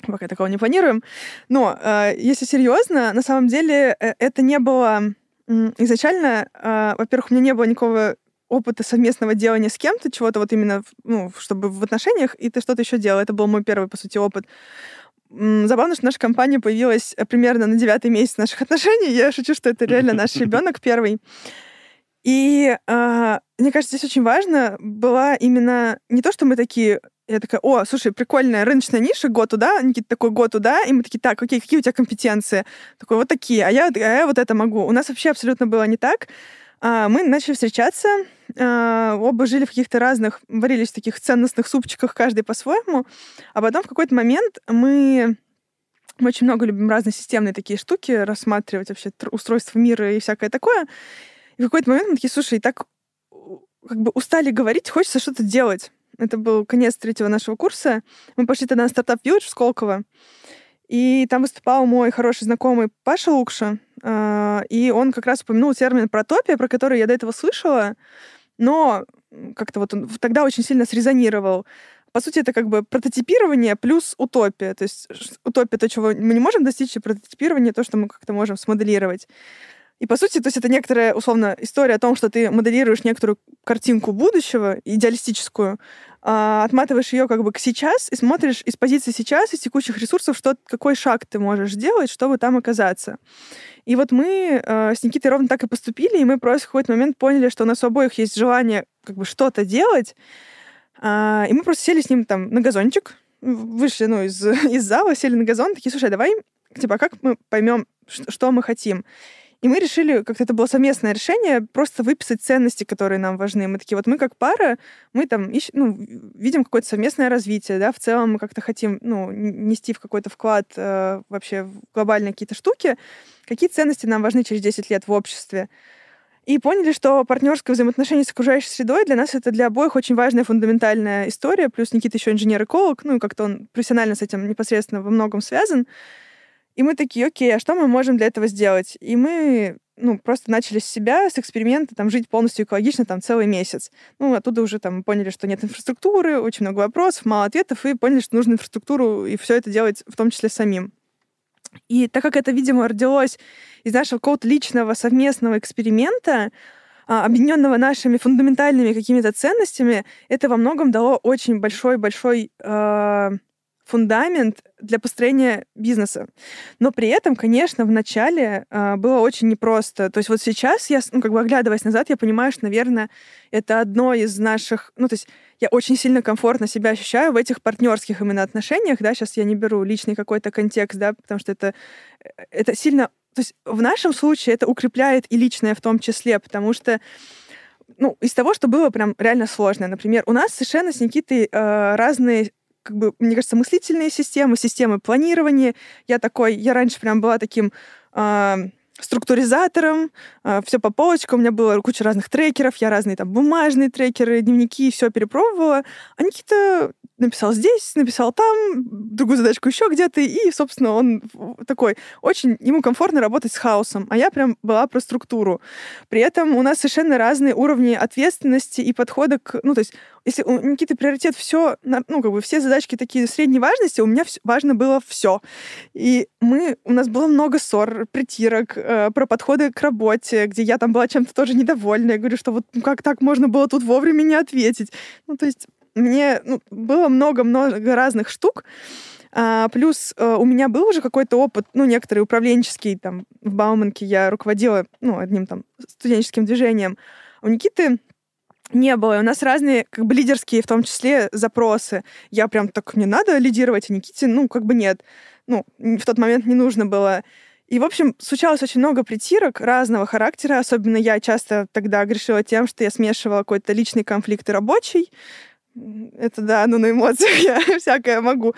Пока такого не планируем. Но э, если серьезно, на самом деле э, это не было изначально, э, во-первых, у меня не было никакого опыта совместного делания с кем-то, чего-то вот именно, ну, чтобы в отношениях, и ты что-то еще делал. Это был мой первый, по сути, опыт. Забавно, что наша компания появилась э, примерно на девятый месяц наших отношений. Я шучу, что это реально наш ребенок первый. И э, мне кажется, здесь очень важно была именно не то, что мы такие, я такая, о, слушай, прикольная рыночная ниша, год туда, Никита такой, год туда, и мы такие, так, окей, какие у тебя компетенции? Такой, вот такие, а я, а я вот это могу. У нас вообще абсолютно было не так. А, мы начали встречаться, оба жили в каких-то разных, варились в таких ценностных супчиках, каждый по-своему, а потом в какой-то момент мы мы очень много любим разные системные такие штуки, рассматривать вообще устройство мира и всякое такое. И в какой-то момент мы такие, слушай, так как бы устали говорить, хочется что-то делать. Это был конец третьего нашего курса. Мы пошли тогда на стартап Village в Сколково. И там выступал мой хороший знакомый Паша Лукша, а, и он как раз упомянул термин протопия, про который я до этого слышала, но как-то вот он тогда очень сильно срезонировал. По сути, это как бы прототипирование плюс утопия. То есть утопия — то, чего мы не можем достичь, и прототипирование — то, что мы как-то можем смоделировать. И, по сути, то есть это некоторая, условно, история о том, что ты моделируешь некоторую картинку будущего, идеалистическую, а, отматываешь ее как бы к сейчас и смотришь из позиции сейчас, из текущих ресурсов, что, какой шаг ты можешь сделать, чтобы там оказаться. И вот мы э, с Никитой ровно так и поступили, и мы просто в какой-то момент поняли, что у нас у обоих есть желание как бы что-то делать, э, и мы просто сели с ним там на газончик, вышли, ну, из, из зала, сели на газон, такие, слушай, давай, типа, как мы поймем, что, что мы хотим? И мы решили, как-то это было совместное решение, просто выписать ценности, которые нам важны. Мы такие, вот мы как пара, мы там ищем, ну, видим какое-то совместное развитие, да, в целом мы как-то хотим, ну, нести в какой-то вклад э, вообще в глобальные какие-то штуки. Какие ценности нам важны через 10 лет в обществе? И поняли, что партнерское взаимоотношение с окружающей средой для нас это для обоих очень важная фундаментальная история. Плюс Никита еще инженер-эколог, ну и как-то он профессионально с этим непосредственно во многом связан. И мы такие, окей, а что мы можем для этого сделать? И мы ну, просто начали с себя, с эксперимента, там, жить полностью экологично, там, целый месяц. Ну, оттуда уже, там, поняли, что нет инфраструктуры, очень много вопросов, мало ответов, и поняли, что нужно инфраструктуру, и все это делать в том числе самим. И так как это, видимо, родилось из нашего какого-то личного совместного эксперимента, а, объединенного нашими фундаментальными какими-то ценностями, это во многом дало очень большой-большой э, фундамент для построения бизнеса. Но при этом, конечно, в начале э, было очень непросто. То есть вот сейчас я, ну, как бы оглядываясь назад, я понимаю, что, наверное, это одно из наших... Ну, то есть я очень сильно комфортно себя ощущаю в этих партнерских именно отношениях, да, сейчас я не беру личный какой-то контекст, да, потому что это, э, это сильно... То есть в нашем случае это укрепляет и личное в том числе, потому что ну, из того, что было прям реально сложно. Например, у нас совершенно с Никитой э, разные как бы, мне кажется, мыслительные системы, системы планирования. Я такой, я раньше прям была таким э, структуризатором, э, все по полочкам, у меня было куча разных трекеров, я разные там бумажные трекеры, дневники, все перепробовала. А Никита написал здесь, написал там, другую задачку еще где-то, и, собственно, он такой, очень ему комфортно работать с хаосом, а я прям была про структуру. При этом у нас совершенно разные уровни ответственности и подхода к... Ну, то есть, если у Никиты приоритет все, ну, как бы все задачки такие средней важности, у меня важно было все. И мы, у нас было много ссор, притирок, э, про подходы к работе, где я там была чем-то тоже недовольна. Я говорю, что вот ну, как так можно было тут вовремя не ответить? Ну, то есть мне ну, было много-много разных штук. А, плюс а, у меня был уже какой-то опыт, ну, некоторый управленческий, там, в Бауманке я руководила, ну, одним там студенческим движением. У Никиты не было. У нас разные, как бы, лидерские, в том числе, запросы. Я прям так, мне надо лидировать, а Никите, ну, как бы нет. Ну, в тот момент не нужно было. И, в общем, случалось очень много притирок разного характера. Особенно я часто тогда грешила тем, что я смешивала какой-то личный конфликт и рабочий. Это да, ну на эмоциях я всякое могу.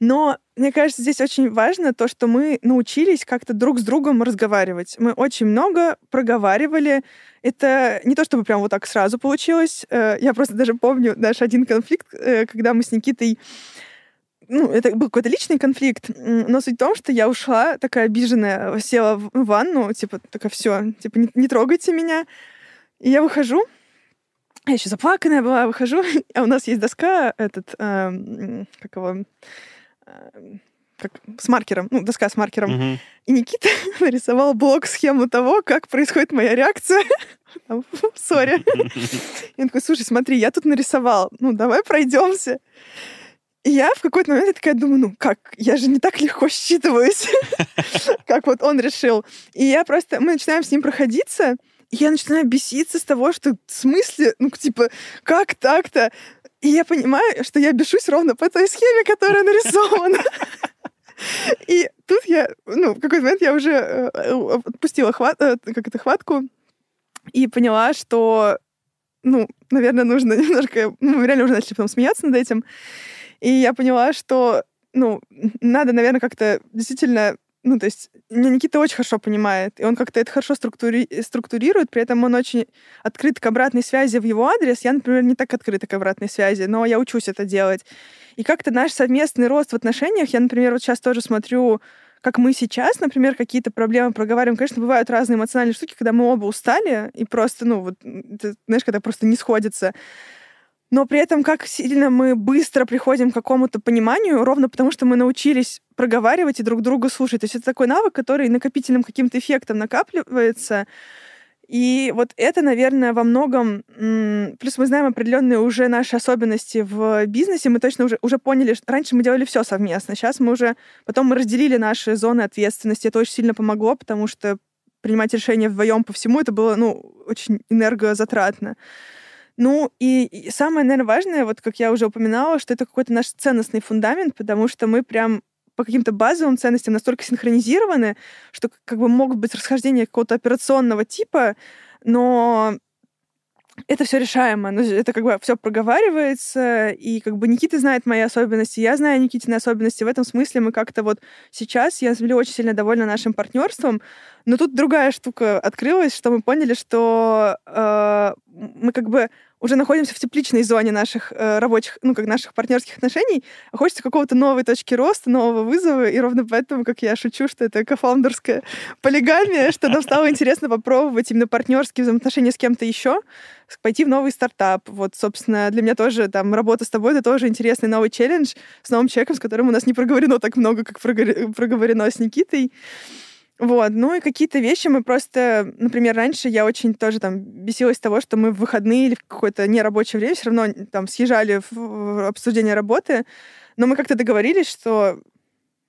Но мне кажется, здесь очень важно то, что мы научились как-то друг с другом разговаривать. Мы очень много проговаривали. Это не то, чтобы прям вот так сразу получилось. Э, я просто даже помню наш один конфликт, э, когда мы с Никитой ну, это был какой-то личный конфликт, но суть в том, что я ушла такая обиженная, села в ванну, типа, такая, все, типа, не, не трогайте меня. И я выхожу, я еще заплаканная была, выхожу, а у нас есть доска, этот, э, как его, э, как, с маркером, ну, доска с маркером. Мгм. И Никита нарисовал блок-схему того, как происходит моя реакция ссоре. И он такой, слушай, смотри, я тут нарисовал, ну, давай пройдемся. И я в какой-то момент я такая думаю, ну как, я же не так легко считываюсь, как вот он решил. И я просто, мы начинаем с ним проходиться, я начинаю беситься с того, что в смысле, ну, типа, как так-то? И я понимаю, что я бешусь ровно по той схеме, которая нарисована. И тут я, ну, в какой-то момент я уже э, отпустила хват, э, как это, хватку и поняла, что, ну, наверное, нужно немножко... Ну, мы реально уже начали потом смеяться над этим. И я поняла, что, ну, надо, наверное, как-то действительно ну, то есть меня Никита очень хорошо понимает, и он как-то это хорошо структури... структурирует, при этом он очень открыт к обратной связи в его адрес. Я, например, не так открыта к обратной связи, но я учусь это делать. И как-то наш совместный рост в отношениях, я, например, вот сейчас тоже смотрю, как мы сейчас, например, какие-то проблемы проговариваем. Конечно, бывают разные эмоциональные штуки, когда мы оба устали, и просто, ну, вот, ты, знаешь, когда просто не сходится но при этом как сильно мы быстро приходим к какому-то пониманию, ровно потому что мы научились проговаривать и друг друга слушать. То есть это такой навык, который накопительным каким-то эффектом накапливается. И вот это, наверное, во многом... Плюс мы знаем определенные уже наши особенности в бизнесе. Мы точно уже, уже поняли, что раньше мы делали все совместно. Сейчас мы уже... Потом мы разделили наши зоны ответственности. Это очень сильно помогло, потому что принимать решения вдвоем по всему, это было, ну, очень энергозатратно. Ну, и, самое, наверное, важное, вот как я уже упоминала, что это какой-то наш ценностный фундамент, потому что мы прям по каким-то базовым ценностям настолько синхронизированы, что как бы могут быть расхождения какого-то операционного типа, но это все решаемо. Ну, это как бы все проговаривается, и как бы Никита знает мои особенности, я знаю Никитины особенности. В этом смысле мы как-то вот сейчас, я, на очень сильно довольна нашим партнерством, но тут другая штука открылась, что мы поняли, что э, мы как бы уже находимся в тепличной зоне наших э, рабочих, ну, как наших партнерских отношений, а хочется какого-то новой точки роста, нового вызова, и ровно поэтому, как я шучу, что это кофаундерская полигамия, что нам стало интересно попробовать именно партнерские взаимоотношения с кем-то еще, пойти в новый стартап. Вот, собственно, для меня тоже там работа с тобой — это тоже интересный новый челлендж с новым человеком, с которым у нас не проговорено так много, как проговорено с Никитой. Вот, ну и какие-то вещи мы просто, например, раньше я очень тоже там бесилась того, что мы в выходные или в какое-то нерабочее время все равно там съезжали в обсуждение работы, но мы как-то договорились, что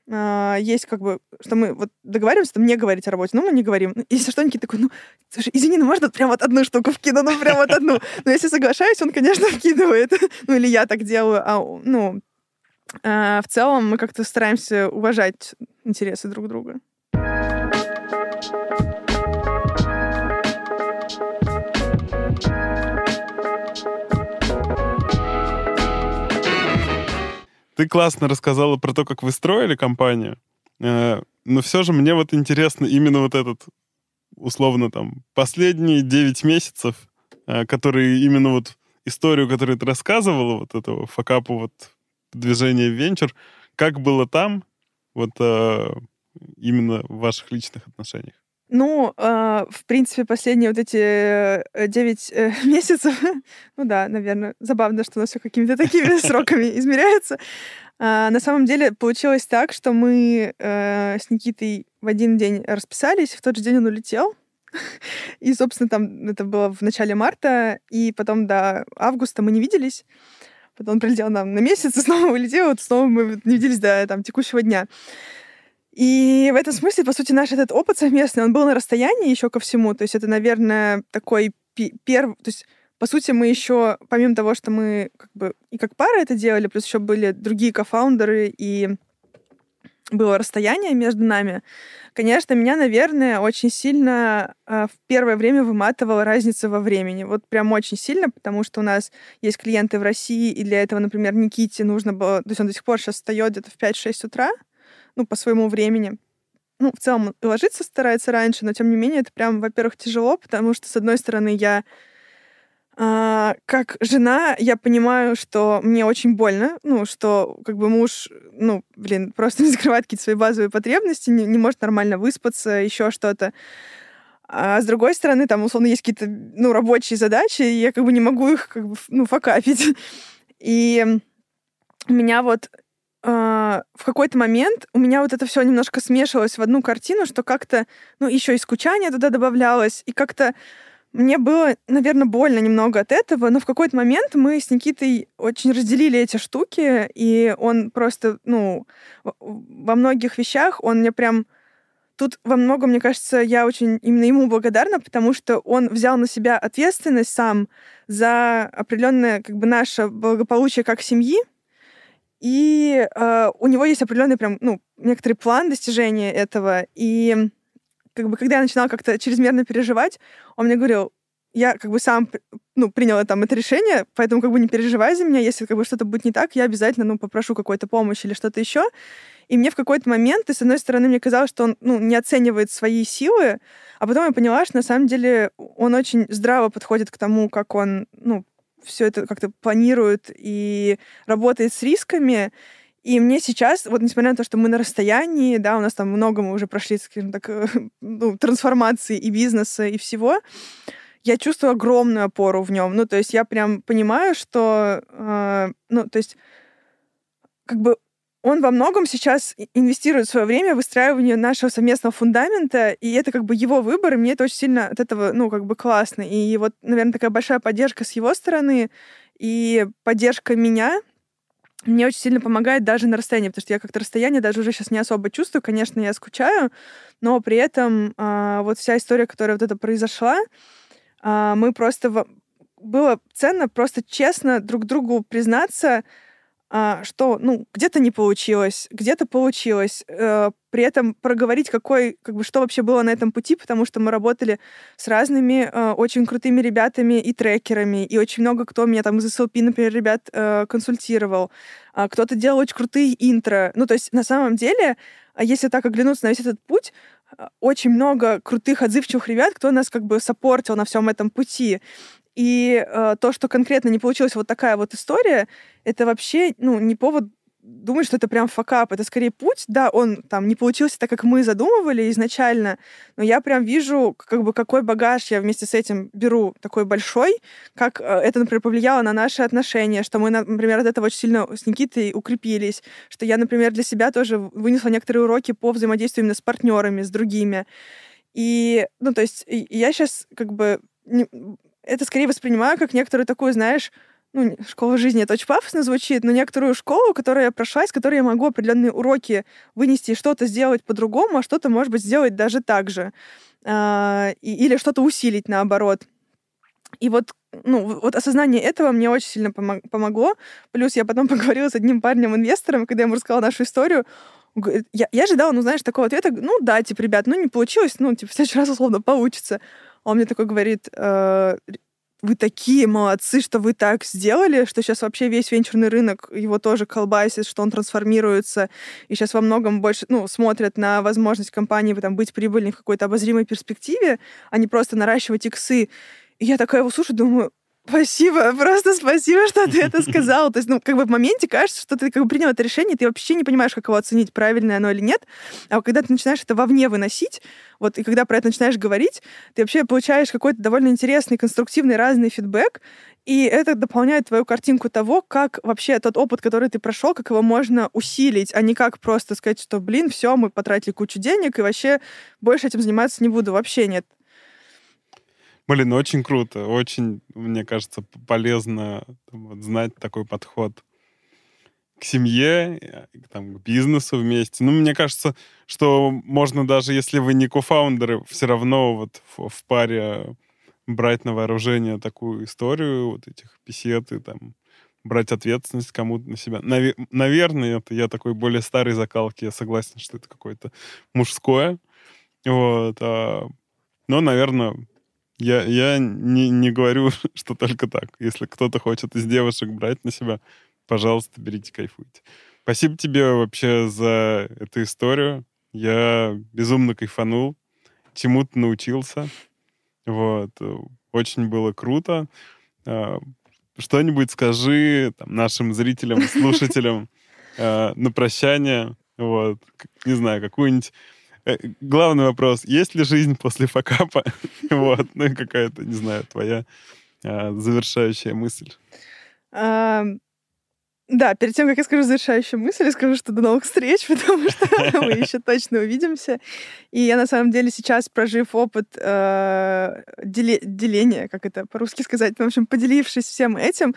э, есть как бы, что мы вот договариваемся там не говорить о работе, но мы не говорим. Если что, Никита такой, ну, слушай, извини, ну можно прям вот одну штуку вкину, ну прям вот одну. Но если соглашаюсь, он, конечно, вкидывает. ну или я так делаю, а, ну, э, в целом мы как-то стараемся уважать интересы друг друга. Ты классно рассказала про то, как вы строили компанию, э, но все же мне вот интересно именно вот этот, условно, там, последние 9 месяцев, э, которые именно вот историю, которую ты рассказывала, вот этого факапу, вот движения в венчур, как было там, вот э, именно в ваших личных отношениях? Ну, э, в принципе, последние вот эти 9 э, месяцев, ну да, наверное, забавно, что у нас все какими-то такими сроками измеряется. А, на самом деле получилось так, что мы э, с Никитой в один день расписались, в тот же день он улетел. И, собственно, там это было в начале марта, и потом до августа мы не виделись. Потом он прилетел нам на месяц, и снова улетел, вот снова мы не виделись до там, текущего дня. И в этом смысле, по сути, наш этот опыт совместный, он был на расстоянии еще ко всему. То есть это, наверное, такой первый... То есть, по сути, мы еще, помимо того, что мы как бы и как пара это делали, плюс еще были другие кофаундеры, и было расстояние между нами, конечно, меня, наверное, очень сильно э, в первое время выматывала разница во времени. Вот прям очень сильно, потому что у нас есть клиенты в России, и для этого, например, Никите нужно было... То есть он до сих пор сейчас встает где-то в 5-6 утра, ну, по своему времени. Ну, в целом, ложиться старается раньше, но тем не менее это прям, во-первых, тяжело, потому что, с одной стороны, я а, как жена, я понимаю, что мне очень больно, ну, что как бы муж, ну, блин, просто не закрывает какие-то свои базовые потребности, не, не может нормально выспаться, еще что-то. А с другой стороны, там, условно, есть какие-то, ну, рабочие задачи, и я как бы не могу их, как бы, ну, факапить. И меня вот в какой-то момент у меня вот это все немножко смешивалось в одну картину, что как-то, ну, еще и скучание туда добавлялось, и как-то мне было, наверное, больно немного от этого, но в какой-то момент мы с Никитой очень разделили эти штуки, и он просто, ну, во многих вещах он мне прям... Тут во многом, мне кажется, я очень именно ему благодарна, потому что он взял на себя ответственность сам за определенное как бы наше благополучие как семьи, и э, у него есть определенный прям, ну, некоторый план достижения этого. И как бы, когда я начинала как-то чрезмерно переживать, он мне говорил, я как бы сам ну, приняла там это решение, поэтому как бы не переживай за меня, если как бы что-то будет не так, я обязательно, ну, попрошу какой-то помощи или что-то еще. И мне в какой-то момент, и с одной стороны, мне казалось, что он, ну, не оценивает свои силы, а потом я поняла, что на самом деле он очень здраво подходит к тому, как он, ну, все это как-то планирует и работает с рисками. И мне сейчас, вот несмотря на то, что мы на расстоянии, да, у нас там много, мы уже прошли, скажем так, ну, трансформации и бизнеса, и всего, я чувствую огромную опору в нем. Ну, то есть я прям понимаю, что, э, ну, то есть как бы он во многом сейчас инвестирует свое время в выстраивание нашего совместного фундамента, и это как бы его выбор, и мне это очень сильно от этого, ну, как бы классно. И вот, наверное, такая большая поддержка с его стороны и поддержка меня мне очень сильно помогает даже на расстоянии, потому что я как-то расстояние даже уже сейчас не особо чувствую. Конечно, я скучаю, но при этом э, вот вся история, которая вот это произошла, э, мы просто... В... Было ценно просто честно друг другу признаться, а, что, ну, где-то не получилось, где-то получилось. Э, при этом проговорить, какой, как бы, что вообще было на этом пути, потому что мы работали с разными э, очень крутыми ребятами и трекерами, и очень много кто меня там из SLP, например, ребят э, консультировал. А кто-то делал очень крутые интро. Ну, то есть, на самом деле, а если так оглянуться на весь этот путь, очень много крутых, отзывчивых ребят, кто нас как бы саппортил на всем этом пути. И э, то, что конкретно не получилась вот такая вот история, это вообще, ну, не повод думать, что это прям факап. Это скорее путь. Да, он там не получился так, как мы задумывали изначально, но я прям вижу, как бы какой багаж я вместе с этим беру такой большой, как э, это, например, повлияло на наши отношения, что мы, например, от этого очень сильно с Никитой укрепились, что я, например, для себя тоже вынесла некоторые уроки по взаимодействию именно с партнерами, с другими. И, ну, то есть я сейчас как бы это скорее воспринимаю как некоторую такую, знаешь, ну, школа жизни, это очень пафосно звучит, но некоторую школу, которую я прошла, из которой я могу определенные уроки вынести и что-то сделать по-другому, а что-то, может быть, сделать даже так же. А, и, или что-то усилить наоборот. И вот, ну, вот осознание этого мне очень сильно помогло. Плюс я потом поговорила с одним парнем-инвестором, когда я ему рассказала нашу историю, я, я ожидала, ну, знаешь, такого ответа, ну, да, типа, ребят, ну, не получилось, ну, типа, в следующий раз, условно, получится. Он мне такой говорит, э, вы такие молодцы, что вы так сделали, что сейчас вообще весь венчурный рынок его тоже колбасит, что он трансформируется, и сейчас во многом больше, ну, смотрят на возможность компании там, быть прибыльной в какой-то обозримой перспективе, а не просто наращивать иксы. И я такая его слушаю, думаю, Спасибо, просто спасибо, что ты это сказал. То есть, ну, как бы в моменте кажется, что ты как бы принял это решение, ты вообще не понимаешь, как его оценить, правильное оно или нет. А когда ты начинаешь это вовне выносить, вот, и когда про это начинаешь говорить, ты вообще получаешь какой-то довольно интересный, конструктивный, разный фидбэк, и это дополняет твою картинку того, как вообще тот опыт, который ты прошел, как его можно усилить, а не как просто сказать, что, блин, все, мы потратили кучу денег, и вообще больше этим заниматься не буду. Вообще нет. Блин, очень круто. Очень, мне кажется, полезно там, вот, знать такой подход к семье, э, там, к бизнесу вместе. Ну, мне кажется, что можно даже, если вы не кофаундеры, все равно вот в, в паре брать на вооружение такую историю, вот этих бесед и там брать ответственность кому-то на себя. Навер- наверное, это я такой более старый закалки, я согласен, что это какое-то мужское. Вот. А, но, наверное, я, я не, не говорю, что только так. Если кто-то хочет из девушек брать на себя, пожалуйста, берите, кайфуйте. Спасибо тебе вообще за эту историю. Я безумно кайфанул, чему-то научился. Вот. Очень было круто. А, что-нибудь скажи там, нашим зрителям, слушателям а, на прощание. Вот. Не знаю, какую-нибудь главный вопрос, есть ли жизнь после факапа? вот, ну и какая-то, не знаю, твоя а, завершающая мысль. А, да, перед тем, как я скажу завершающую мысль, я скажу, что до новых встреч, потому что мы еще точно увидимся. И я, на самом деле, сейчас, прожив опыт э, деления, как это по-русски сказать, в общем, поделившись всем этим,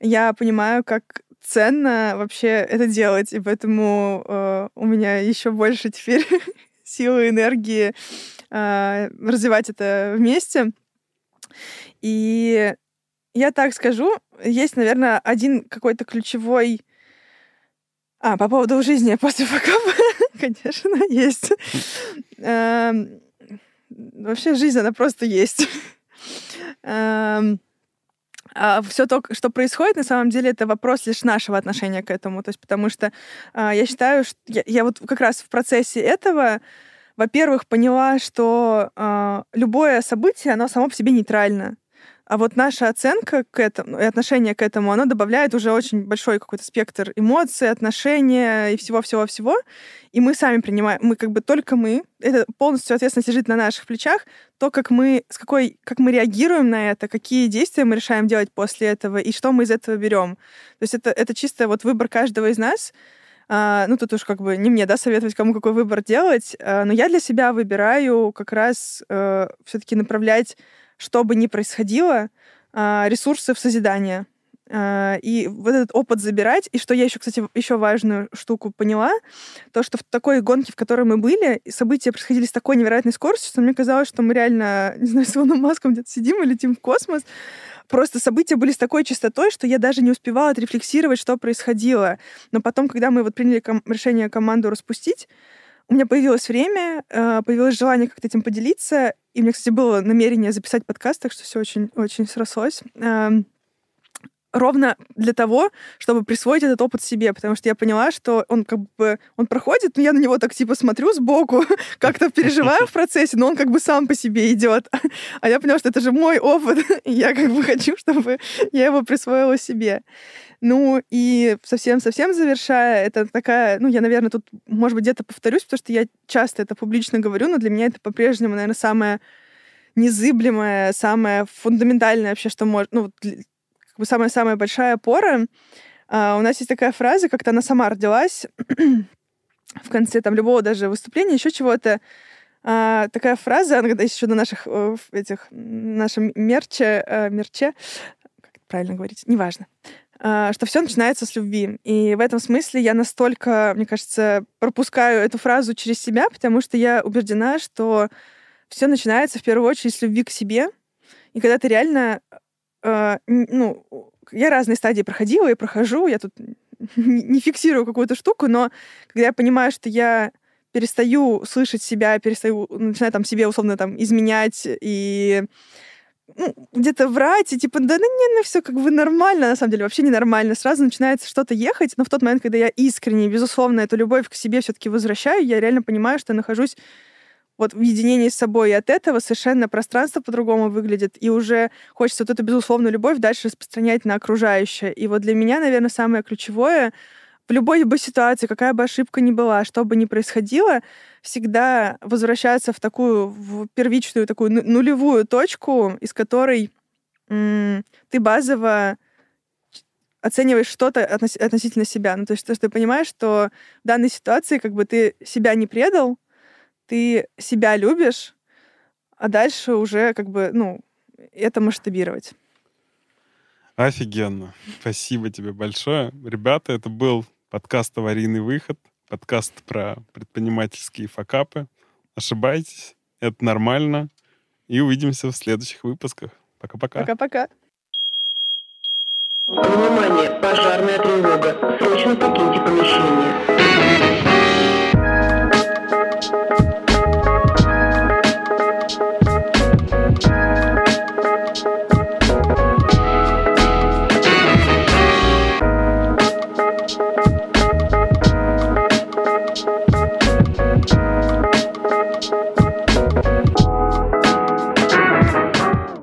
я понимаю, как ценно вообще это делать, и поэтому э, у меня еще больше теперь силы, энергии э, развивать это вместе. И я так скажу, есть, наверное, один какой-то ключевой... А, по поводу жизни после факапа, конечно, есть. Эм, вообще жизнь, она просто есть. А все то, что происходит, на самом деле, это вопрос лишь нашего отношения к этому. То есть, потому что э, я считаю, что я, я вот как раз в процессе этого, во-первых, поняла, что э, любое событие, оно само по себе нейтрально. А вот наша оценка к этому и отношение к этому, оно добавляет уже очень большой какой-то спектр эмоций, отношения и всего-всего-всего. И мы сами принимаем, мы как бы только мы, это полностью ответственность лежит на наших плечах, то, как мы, с какой, как мы реагируем на это, какие действия мы решаем делать после этого и что мы из этого берем. То есть это, это чисто вот выбор каждого из нас. А, ну, тут уж как бы не мне, да, советовать, кому какой выбор делать, а, но я для себя выбираю как раз э, все-таки направлять что бы ни происходило, а, ресурсы в созидание. э, и вот этот опыт забирать. И что я еще, кстати, еще важную штуку поняла, то, что в такой гонке, в которой мы были, события происходили с такой невероятной скоростью, что мне казалось, что мы реально, не знаю, с Илоном Маском где-то сидим и летим в космос. Просто события были с такой частотой, что я даже не успевала отрефлексировать, что происходило. Но потом, когда мы вот приняли ком- решение команду распустить, у меня появилось время, э, появилось желание как-то этим поделиться. И у меня, кстати, было намерение записать подкаст, так что все очень-очень срослось. Ровно для того, чтобы присвоить этот опыт себе, потому что я поняла, что он как бы он проходит, но я на него так типа смотрю сбоку, как-то переживаю в процессе, но он как бы сам по себе идет. А я поняла, что это же мой опыт, и я как бы хочу, чтобы я его присвоила себе. Ну и совсем-совсем завершая, это такая, ну я, наверное, тут, может быть, где-то повторюсь, потому что я часто это публично говорю, но для меня это по-прежнему, наверное, самое незыблемое, самое фундаментальное вообще, что может, ну, бы самая-самая большая опора. Uh, у нас есть такая фраза, как-то она сама родилась в конце там любого даже выступления, еще чего-то. Uh, такая фраза, она когда еще на наших uh, этих нашем мерче, э, мерче, как это правильно говорить, неважно, что все начинается с любви. И в этом смысле я настолько, мне кажется, пропускаю эту фразу через себя, потому что я убеждена, что все начинается в первую очередь с любви к себе. И когда ты реально э, ну, я разные стадии проходила и прохожу, я тут не фиксирую какую-то штуку, но когда я понимаю, что я перестаю слышать себя, перестаю, начинаю там себе условно там изменять и ну, где-то врать, и типа, да, ну, не, ну, все как бы нормально, на самом деле, вообще ненормально. Сразу начинается что-то ехать, но в тот момент, когда я искренне, безусловно, эту любовь к себе все-таки возвращаю, я реально понимаю, что я нахожусь вот в единении с собой. И от этого совершенно пространство по-другому выглядит. И уже хочется вот эту безусловную любовь дальше распространять на окружающее. И вот для меня, наверное, самое ключевое в любой бы ситуации, какая бы ошибка ни была, что бы ни происходило, всегда возвращаться в такую в первичную, такую нулевую точку, из которой м- ты базово оцениваешь что-то относительно себя. Ну, то есть, то, что ты понимаешь, что в данной ситуации как бы ты себя не предал, ты себя любишь, а дальше уже как бы, ну, это масштабировать. Офигенно. Спасибо тебе большое. Ребята, это был подкаст «Аварийный выход», подкаст про предпринимательские факапы. Ошибайтесь, это нормально. И увидимся в следующих выпусках. Пока-пока. Пока-пока. Внимание, пожарная тревога. Срочно покиньте